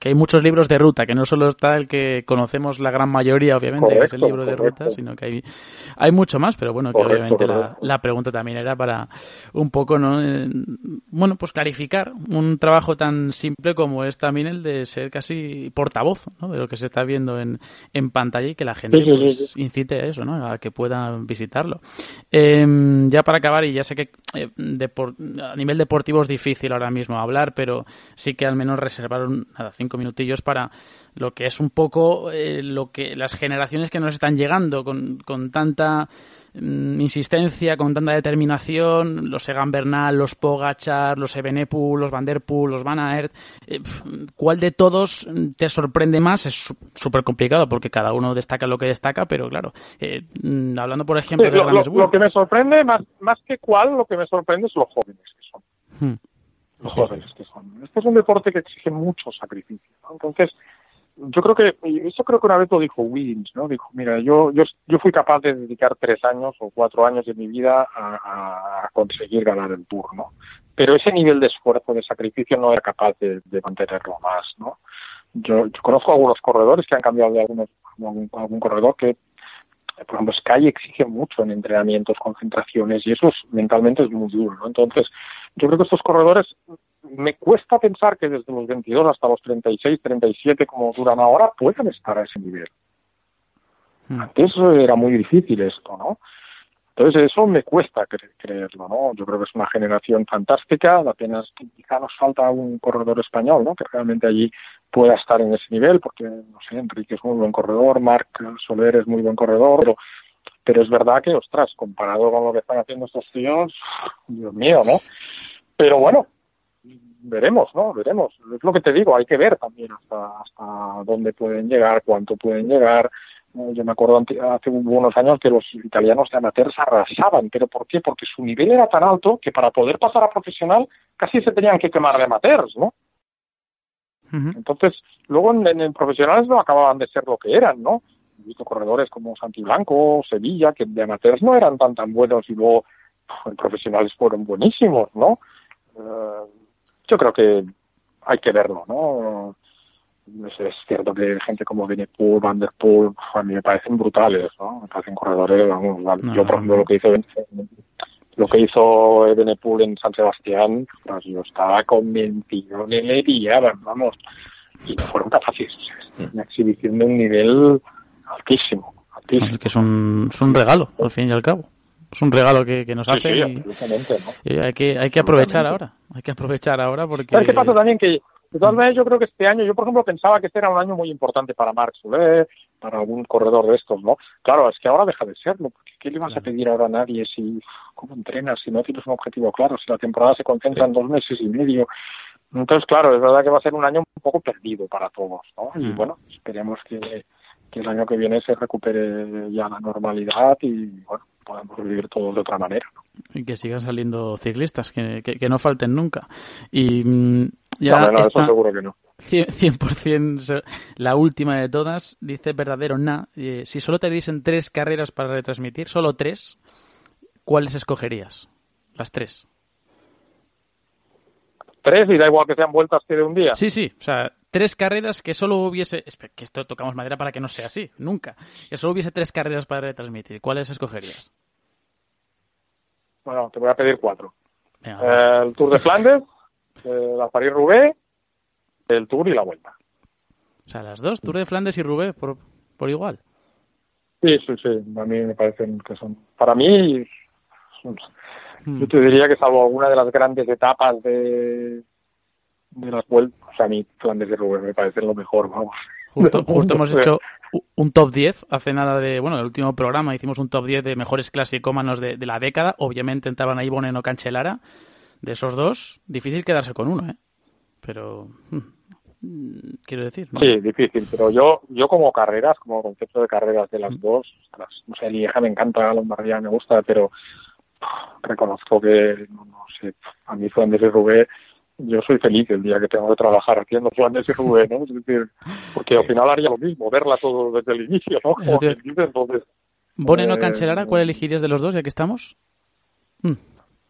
que hay muchos libros de ruta, que no solo está el que conocemos la gran mayoría, obviamente, que es el libro de ruta, sino que hay, hay mucho más, pero bueno, que obviamente la, pregunta también era para un poco, ¿no? Eh, bueno, pues clarificar un trabajo tan simple como es también el de ser casi portavoz, ¿no? De lo que se está viendo en, en pantalla y que la gente pues, incite a eso, ¿no? Que puedan visitarlo. Em, ya para acabar, y ya sé que eh, a nivel deportivo es difícil ahora mismo hablar, pero sí que al menos reservaron nada, cinco minutillos para lo que es un poco eh, lo que las generaciones que nos están llegando con, con tanta insistencia, con tanta determinación, los Egan Bernal, los Pogachar, los Ebenepoel, los Van Der Poel, los Van Aert, eh, ¿cuál de todos te sorprende más? Es súper complicado porque cada uno destaca lo que destaca, pero claro, eh, mm, hablando por ejemplo de lo, lo, que me sorprende, más, más que cuál, lo que me sorprende es los jóvenes que son. Hmm. Los jóvenes que son. Este es un deporte que exige mucho sacrificio. Entonces, yo creo que, eso creo que una vez lo dijo Wiggins, ¿no? Dijo, mira, yo, yo, yo fui capaz de dedicar tres años o cuatro años de mi vida a, conseguir ganar el Tour, ¿no? Pero ese nivel de esfuerzo, de sacrificio, no era capaz de, mantenerlo más, ¿no? Yo, yo, conozco algunos corredores que han cambiado de algunos, algún, algún corredor que, por ejemplo, Sky exige mucho en entrenamientos, concentraciones, y eso mentalmente es muy duro, ¿no? Entonces, yo creo que estos corredores me cuesta pensar que desde los 22 hasta los 36, 37, como duran ahora, puedan estar a ese nivel. Hmm. Antes era muy difícil esto, ¿no? Entonces eso me cuesta creerlo, ¿no? Yo creo que es una generación fantástica, apenas quizá nos falta un corredor español, ¿no? Que realmente allí pueda estar en ese nivel, porque, no sé, Enrique es muy buen corredor, Marc Soler es muy buen corredor, pero, pero es verdad que, ostras, comparado con lo que están haciendo estos tíos, Dios mío, ¿no? Pero bueno, veremos, ¿no? Veremos. Es lo que te digo, hay que ver también hasta, hasta dónde pueden llegar, cuánto pueden llegar. Eh, Yo me acuerdo hace unos años que los italianos de amateurs arrasaban, pero ¿por qué? Porque su nivel era tan alto que para poder pasar a profesional casi se tenían que quemar de amateurs, ¿no? Entonces, luego en, en- en profesionales no acababan de ser lo que eran, ¿no? He visto corredores como Santi Blanco, Sevilla, que de amateurs no eran tan tan buenos y luego en profesionales fueron buenísimos, ¿no? Eh, yo creo que hay que verlo, ¿no? Es, es cierto que gente como Benepool, Van Der Poel, a mí me parecen brutales, ¿no? Me parecen corredores, vamos, vale. No, yo por ejemplo lo que hizo lo que hizo Ebenepool en San Sebastián, pues yo estaba convencido que le pillaban, vamos, y no fueron capaces. Es Una exhibición de un nivel altísimo, altísimo. Es que es un, es un regalo, al fin y al cabo. Es un regalo que, que nos Sí, hace sí, y, absolutamente, ¿no? y hay que hay que aprovechar ahora. Hay que aprovechar ahora porque... ¿Sabes qué pasa también? Que de todas maneras yo creo que este año, yo por ejemplo pensaba que este era un año muy importante para Marc Soler, para algún corredor de estos, ¿no? Claro, es que ahora deja de serlo, porque ¿qué le vas a pedir ahora a nadie si, cómo entrenas, si no tienes un objetivo claro, si la temporada se concentra en dos meses y medio? Entonces, claro, es verdad que va a ser un año un poco perdido para todos, ¿no? Y Mm. bueno, esperemos que, que el año que viene se recupere ya la normalidad y, bueno, podamos vivir todos de otra manera. y que sigan saliendo ciclistas, que, que, que no falten nunca. Y mm, ya No, no, está eso seguro que no. 100%, 100% se- la última de todas, dice verdadero na. eh, si solo te diesen tres carreras para retransmitir, solo tres, ¿cuáles escogerías? Las tres. Tres y da igual que sean vueltas que de un día. Sí, sí, o sea, tres carreras que solo hubiese. Que esto tocamos madera para que no sea así, nunca. Que solo hubiese tres carreras para retransmitir. ¿Cuáles escogerías? Bueno, te voy a pedir cuatro. Venga. Eh, el Tour de Flandes, eh, la París-Roubaix, el Tour y la Vuelta. O sea, las dos, Tour de Flandes y Roubaix, por, por igual. Sí, sí, sí. A mí me parecen que son... Para mí, son- Hmm. yo te diría que salvo alguna de las grandes etapas de, de las vueltas, o sea, a mí Flandes y Roubaix me parecen lo mejor, vamos. Justo, justo hemos hecho un top 10 hace nada de, bueno, el último programa hicimos un top 10 de mejores clasicómanos de, de la década. Obviamente entraban ahí Bonen o Cancelara. De esos dos, difícil quedarse con uno, ¿eh? Pero, mm, mm, quiero decir, ¿no? Sí, difícil, pero yo yo como carreras, como concepto de carreras de las dos, ostras, no sé, Lieja me encanta, Lombardía me gusta, pero reconozco que, no, sé, a mí Flandes y Roubaix, yo soy feliz el día que tengo que trabajar haciendo Flandes y Roubaix, ¿no? Es decir, porque al final haría lo mismo, verla todo desde el inicio, ¿no? Eso Como te- quien dice, entonces, eh, Cancelara, ¿cuál elegirías de los dos, ya que estamos? Mm,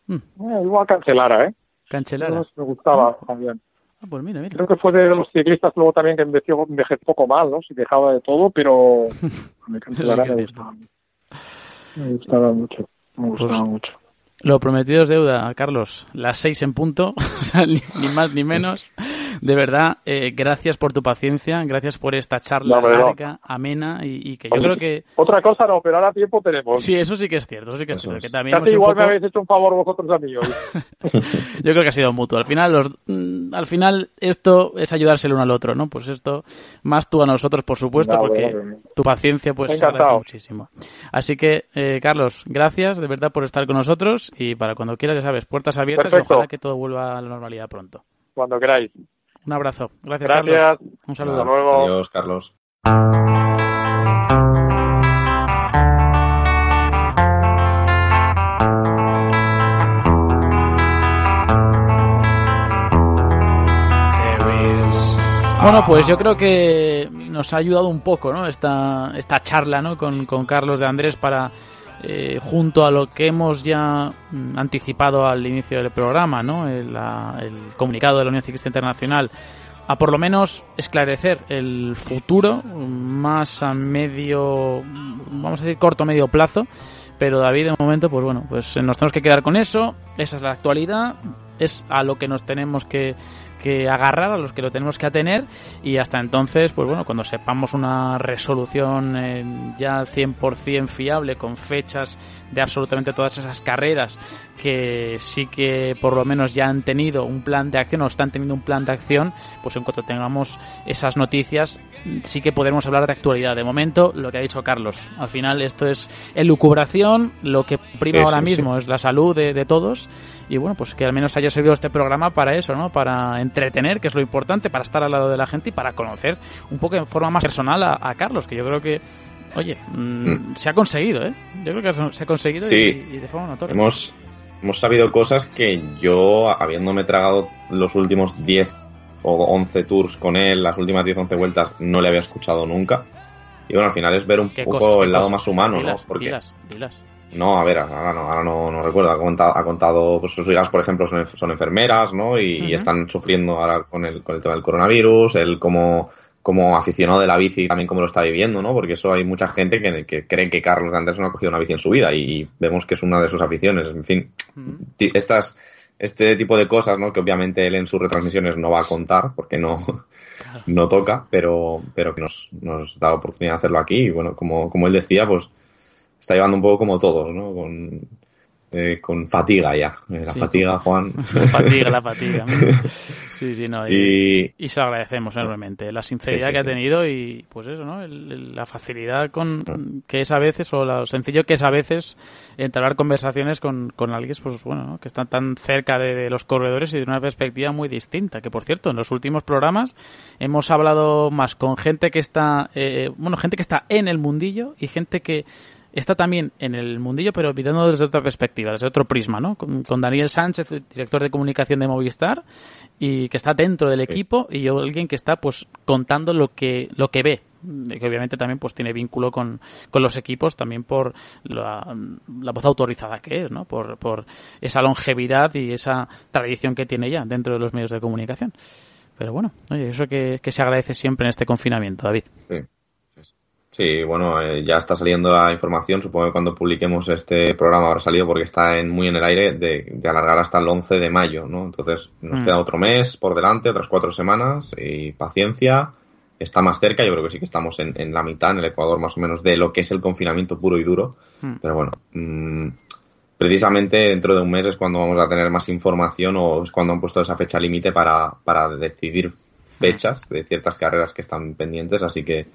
mm, eh, igual Cancelara, ¿eh? Cancelara. Me gustaba también. Ah, pues mira, mira. Creo que fue de los ciclistas luego también que envejeció, envejeció poco mal, ¿no? Se quejaba de todo, pero mí Cancelara me gustaba. Me gustaba mucho, me gustaba Pues- mucho. Lo prometido es deuda, Carlos. Las seis en punto, o sea, ni, ni más ni menos. De verdad, eh, gracias por tu paciencia, gracias por esta charla No, amena y, y que yo creo que Otra cosa no, pero ahora tiempo tenemos. sí, eso sí que es cierto, eso sí que es Eso cierto. es. Que también Casi igual me habéis hecho un favor vosotros a mí hoy. Yo creo que ha sido mutuo. Al final, los, mm, al final esto es ayudarse el uno al otro, ¿no? Pues esto, más tú a nosotros, por supuesto, No, porque bueno, tu paciencia pues se muchísimo. Así que, eh, Carlos, gracias de verdad por estar con nosotros y para cuando quieras, ya sabes, puertas abiertas Perfecto. y ojalá que todo vuelva a la normalidad pronto. Cuando queráis. Un abrazo. Gracias, Gracias. Carlos. Un saludo. Hasta luego. Adiós, Carlos. Bueno, pues yo creo que nos ha ayudado un poco, ¿no? Esta, esta charla, ¿no? Con, con Carlos de Andrés para, eh, junto a lo que hemos ya mm, anticipado al inicio del programa, ¿no? El, la- el comunicado de la Unión Ciclista Internacional, a por lo menos esclarecer el futuro más a medio, vamos a decir corto medio plazo. Pero David, de momento, pues bueno, pues nos tenemos que quedar con eso. Esa es la actualidad. Es a lo que nos tenemos que, que agarrar, a los que lo tenemos que atener. Y hasta entonces, pues bueno, cuando sepamos una resolución eh, ya 100% fiable, con fechas de absolutamente todas esas carreras, que sí que por lo menos ya han tenido un plan de acción o están teniendo un plan de acción, pues en cuanto tengamos esas noticias, sí que podremos hablar de actualidad. De momento, lo que ha dicho Carlos, al final esto es elucubración, lo que prima Sí, ahora sí, mismo es la salud de, de todos y bueno, pues que al menos haya servido este programa para eso, ¿no? Para entretener, que es lo importante, para estar al lado de la gente y para conocer un poco en forma más personal a, a Carlos, que yo creo que oye, mm, se ha conseguido, ¿eh? Yo creo que se ha conseguido Sí. y, y de forma notoria. Hemos, hemos sabido cosas que yo, habiéndome tragado los últimos 10 o 11 tours con él, las últimas 10 11 vueltas, no le había escuchado nunca. Y bueno, al final es ver un ¿Qué poco cosas, qué el lado cosas? más humano, Dilas, ¿no? Porque dilas, dilas. No, a ver, ahora no, ahora no, no recuerdo. Ha contado, ha contado, pues sus hijas, por ejemplo, son, son enfermeras, ¿no? Y, Ujú. están sufriendo ahora con el, con el tema del coronavirus, él como, como aficionado de la bici también cómo lo está viviendo, ¿no? Porque eso hay mucha gente que, que cree que Carlos Andrés no ha cogido una bici en su vida y, vemos que es una de sus aficiones. En fin, ti- estas, este tipo de cosas, ¿no? Que obviamente él en sus retransmisiones no va a contar porque no, Claro. no toca, pero, pero que nos, nos da la oportunidad de hacerlo aquí. Y bueno, como, como él decía, pues está llevando un poco como todos, ¿no? Con, eh, con fatiga ya. Eh, La Sí. fatiga, Juan. La fatiga, la fatiga. Sí, sí, no. Y, y y se lo agradecemos enormemente. La sinceridad Sí, sí, que ha tenido y, pues eso, ¿no? El- el- la facilidad con que es a veces, o lo sencillo que es a veces, entablar conversaciones con, con alguien, pues bueno, ¿no? que están tan cerca de, de los corredores y de una perspectiva muy distinta. Que por cierto, en los últimos programas hemos hablado más con gente que está, eh, bueno, gente que está en el mundillo y gente que está también en el mundillo, pero mirando desde otra perspectiva, desde otro prisma, ¿no? Con, con Daniel Sánchez, director de comunicación de Movistar, y que está dentro del equipo, y yo alguien que está, pues, contando lo que, lo que ve. Que obviamente también pues tiene vínculo con, con los equipos también por la, la voz autorizada que es, ¿no? Por, por esa longevidad y esa tradición que tiene ya dentro de los medios de comunicación. Pero bueno, oye, eso que, que se agradece siempre en este confinamiento, David. Sí, Sí, bueno, eh, ya está saliendo la información. Supongo que cuando publiquemos este programa habrá salido porque está en, muy en el aire de, de alargar hasta el 11 de mayo, ¿no? Entonces nos Mm. queda otro mes por delante, otras cuatro semanas y paciencia. Está más cerca, yo creo que sí que estamos en, en la mitad, en el Ecuador más o menos, de lo que es el confinamiento puro y duro. Mm. Pero bueno, mm, precisamente dentro de un mes es cuando vamos a tener más información o es cuando han puesto esa fecha límite para, para decidir fechas de ciertas carreras que están pendientes. Así que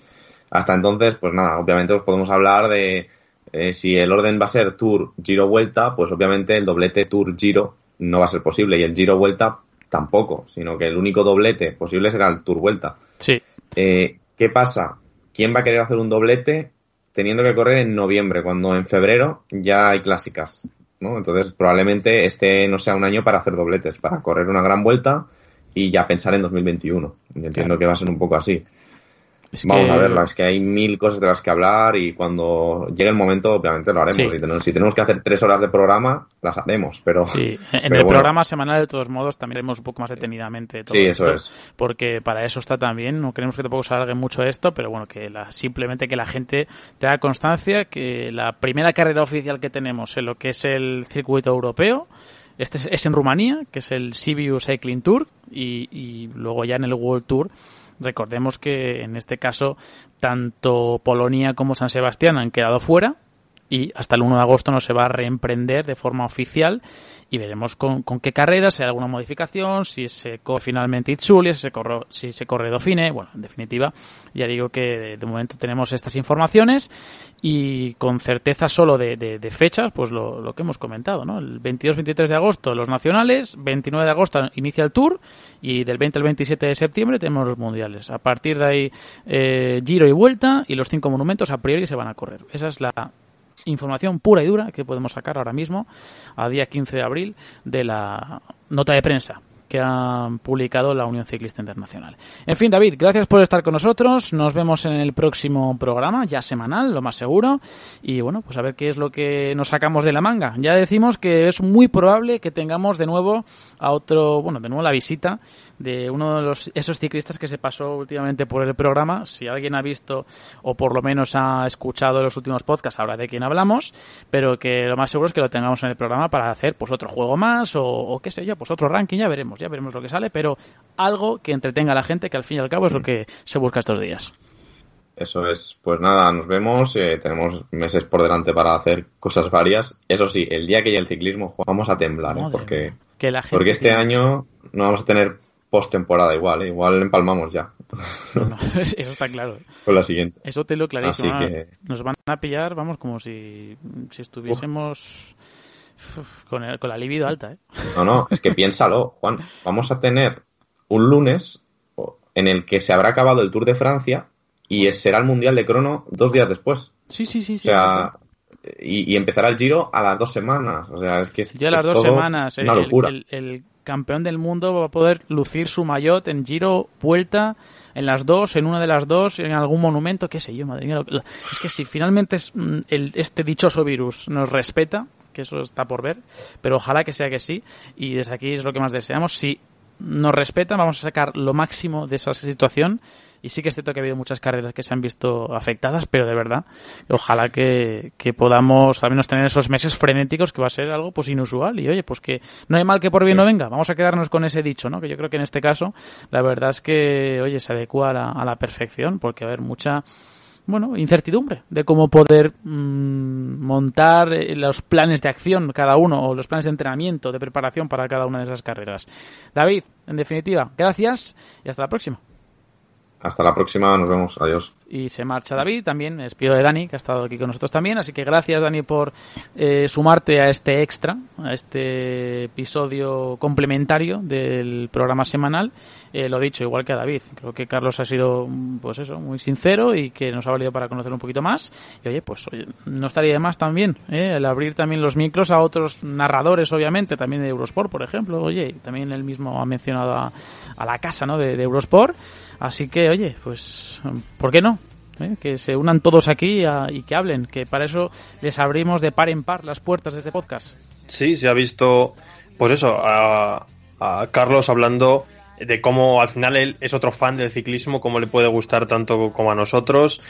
hasta entonces, pues nada, obviamente os podemos hablar de eh, si el orden va a ser Tour, Giro, Vuelta, pues obviamente el doblete Tour, Giro no va a ser posible y el Giro, Vuelta tampoco, sino que el único doblete posible será el Tour, Vuelta. Sí, Eh, ¿Qué pasa? ¿Quién va a querer hacer un doblete teniendo que correr en noviembre, cuando en febrero ya hay clásicas? ¿no? Entonces, probablemente este no sea un año para hacer dobletes, para correr una gran vuelta y ya pensar en 2021. Yo entiendo Claro. que va a ser un poco así. Es Vamos que- a verla, es que hay mil cosas de las que hablar y cuando llegue el momento, obviamente lo haremos. Sí. Y tenemos- si tenemos que hacer tres horas de programa, las haremos, pero. Sí, en pero el bueno. programa semanal de todos modos también haremos un poco más detenidamente todo Sí, eso es. porque para eso está también, no queremos que tampoco se alargue mucho esto, pero bueno, que la, simplemente que la gente tenga constancia que la primera carrera oficial que tenemos en lo que es el circuito europeo este es, es en Rumanía, que es el Sibiu Cycling Tour, y, y luego ya en el World Tour recordemos que en este caso tanto Polonia como San Sebastián han quedado fuera y hasta el 1 de agosto no se va a reemprender de forma oficial y veremos con, con qué carreras, si hay alguna modificación, si se corre finalmente Itzulia, si se corre, si se corre Dauphine, bueno, en definitiva, ya digo que de, momento tenemos estas informaciones y con certeza solo de, de- de fechas, pues lo, lo que hemos comentado, ¿no? El 22-23 de agosto los nacionales, 29 de agosto inicia el Tour y del 20 al 27 de septiembre tenemos los mundiales. A partir de ahí, eh, Giro y Vuelta y los cinco monumentos a priori se van a correr. Esa es la información pura y dura que podemos sacar ahora mismo, a día 15 de abril, de la nota de prensa que ha publicado la Unión Ciclista Internacional. En fin, David, gracias por estar con nosotros. Nos vemos en el próximo programa, ya semanal, lo más seguro. Y bueno, pues a ver qué es lo que nos sacamos de la manga. Ya decimos que es muy probable que tengamos de nuevo a otro, bueno, de nuevo la visita de uno de los, esos ciclistas que se pasó últimamente por el programa. Si alguien ha visto o por lo menos ha escuchado los últimos podcasts, sabrá de quién hablamos, pero que lo más seguro es que lo tengamos en el programa para hacer pues otro juego más o qué sé yo, pues otro ranking, ya veremos, ya veremos lo que sale, pero algo que entretenga a la gente, que al fin y al cabo es lo que se busca estos días. Eso es, pues nada, nos vemos. eh, tenemos meses por delante para hacer cosas varias. Eso sí, el día que haya el ciclismo vamos a temblar, ¿eh? Porque, mía, que la gente porque este tiene- año no vamos a tener postemporada igual, ¿eh? igual empalmamos ya No, no, eso está claro. con la siguiente. Eso te lo clarísimo. Así que- Nos van a pillar, vamos, como si, si estuviésemos uf, con, el- con la libido alta, ¿eh? No, no, es que piénsalo, Juan. Vamos a tener un lunes en el que se habrá acabado el Tour de Francia y será el Mundial de Crono dos días después. Sí, sí, sí. O sea, y, y empezará el Giro a las dos semanas. O sea, es que es, Ya las es dos semanas. Una el, locura. el- el campeón del mundo va a poder lucir su maillot en Giro, vuelta, en las dos, en una de las dos, en algún monumento, qué sé yo, madre mía. Es que si finalmente es, mm, el, este dichoso virus nos respeta, que eso está por ver, pero ojalá que sea que sí, y desde aquí es lo que más deseamos. Si nos respetan, vamos a sacar lo máximo de esa situación. Y sí que es cierto que ha habido muchas carreras que se han visto afectadas, pero de verdad, ojalá que, que podamos al menos tener esos meses frenéticos que va a ser algo pues inusual. Y oye, pues que no hay mal que por bien no venga. Vamos a quedarnos con ese dicho, ¿no? Que yo creo que en este caso, la verdad es que, oye, se adecua a la, a la perfección, porque a haber mucha bueno, incertidumbre de cómo poder mm, montar eh, los planes de acción cada uno o los planes de entrenamiento, de preparación para cada una de esas carreras. David, en definitiva, gracias y hasta la próxima. Hasta la próxima, nos vemos. Adiós. Y se marcha David, también me despido de Dani, que ha estado aquí con nosotros también. Así que gracias, Dani, por eh, sumarte a este extra, a este episodio complementario del programa semanal. Eh, lo dicho, igual que a David. Creo que Carlos ha sido, pues eso, muy sincero y que nos ha valido para conocer un poquito más. Y oye, pues oye, no estaría de más también ¿eh? el abrir también los micros a otros narradores, obviamente, también de Eurosport, por ejemplo. Oye, también él mismo ha mencionado a, a la casa ¿no? de Eurosport. Así que, oye, pues, ¿por qué no? ¿Eh? Que se unan todos aquí y que hablen, que para eso les abrimos de par en par las puertas de este podcast. Sí, se ha visto, pues eso, a, a Carlos hablando de cómo al final él es otro fan del ciclismo, cómo le puede gustar tanto como a nosotros.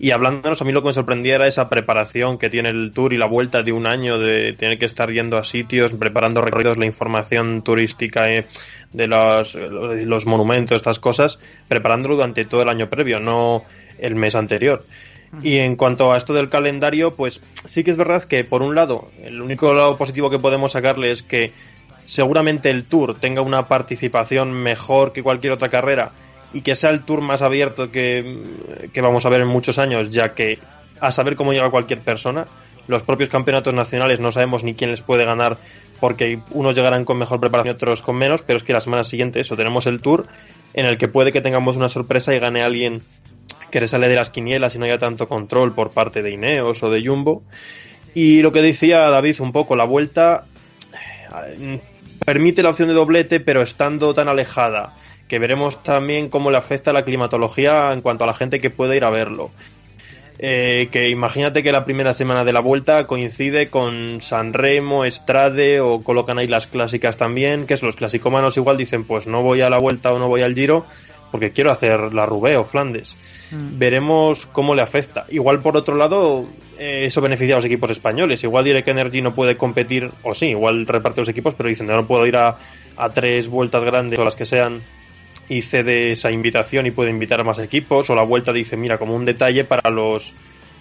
Y hablándonos, a mí lo que me sorprendía era esa preparación que tiene el tour y la vuelta de un año de tener que estar yendo a sitios, preparando recorridos, la información turística eh, de los, los monumentos, estas cosas, preparándolo durante todo el año previo, no el mes anterior. Y en cuanto a esto del calendario, pues sí que es verdad que por un lado, el único lado positivo que podemos sacarle es que seguramente el Tour tenga una participación mejor que cualquier otra carrera y que sea el Tour más abierto que, que vamos a ver en muchos años, ya que a saber cómo llega cualquier persona, los propios campeonatos nacionales no sabemos ni quién les puede ganar porque unos llegarán con mejor preparación y otros con menos, pero es que la semana siguiente eso, tenemos el Tour en el que puede que tengamos una sorpresa y gane alguien que le sale de las quinielas y no haya tanto control por parte de Ineos o de Jumbo. Y lo que decía David un poco, la vuelta eh, permite la opción de doblete, pero estando tan alejada, que veremos también cómo le afecta la climatología en cuanto a la gente que puede ir a verlo. Eh, que imagínate que la primera semana de la vuelta coincide con San Remo, Estrade o colocan ahí las clásicas también, que es los clasicómanos igual dicen pues no voy a la vuelta o no voy al giro porque quiero hacer la Roubaix o Flandes. Veremos cómo le afecta. Igual por otro lado, eh, eso beneficia a los equipos españoles. Igual Direct Energy no puede competir, o sí, igual reparte los equipos, pero dicen, no, no puedo ir a, a tres vueltas grandes o las que sean y cede esa invitación y puede invitar a más equipos. O la vuelta dice, mira, como un detalle para los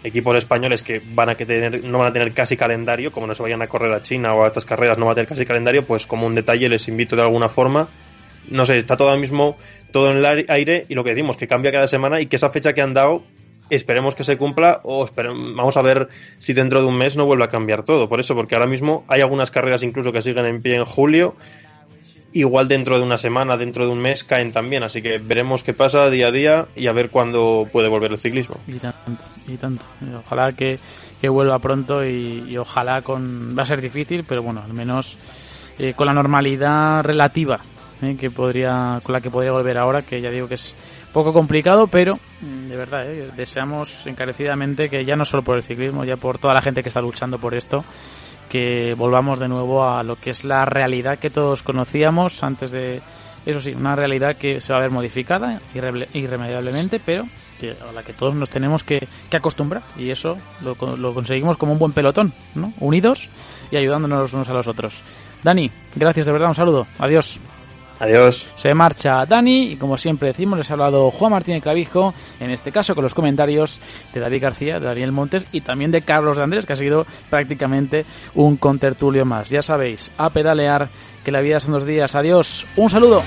equipos españoles que van a tener, no van a tener casi calendario, como no se vayan a correr a China o a estas carreras no va a tener casi calendario, pues como un detalle les invito de alguna forma. No sé, está todo ahora mismo todo en el aire y lo que decimos, que cambia cada semana y que esa fecha que han dado esperemos que se cumpla o vamos a ver si dentro de un mes no vuelve a cambiar todo. Por eso, porque ahora mismo hay algunas carreras incluso que siguen en pie en julio. Igual dentro de una semana, dentro de un mes caen también. Así que veremos qué pasa día a día y a ver cuándo puede volver el ciclismo. Y tanto, y tanto. Ojalá que, que vuelva pronto y, y ojalá con... Va a ser difícil, pero bueno, al menos eh, con la normalidad relativa eh, que podría con la que podría volver ahora, que ya digo que es poco complicado, pero mm, de verdad, eh, deseamos encarecidamente que ya no solo por el ciclismo, ya por toda la gente que está luchando por esto, que volvamos de nuevo a lo que es la realidad que todos conocíamos antes de, eso sí, una realidad que se va a ver modificada irremediablemente, pero que a la que todos nos tenemos que, que acostumbrar y eso lo, lo conseguimos como un buen pelotón, ¿no? Unidos y ayudándonos los unos a los otros. Dani, gracias de verdad, un saludo, adiós. Adiós. Se marcha Dani y como siempre decimos les ha hablado Juan Martínez Clavijo, en este caso con los comentarios de David García, de Daniel Montes y también de Carlos Andrés, que ha sido prácticamente un contertulio más. Ya sabéis, a pedalear, que la vida son dos días. Adiós, un saludo.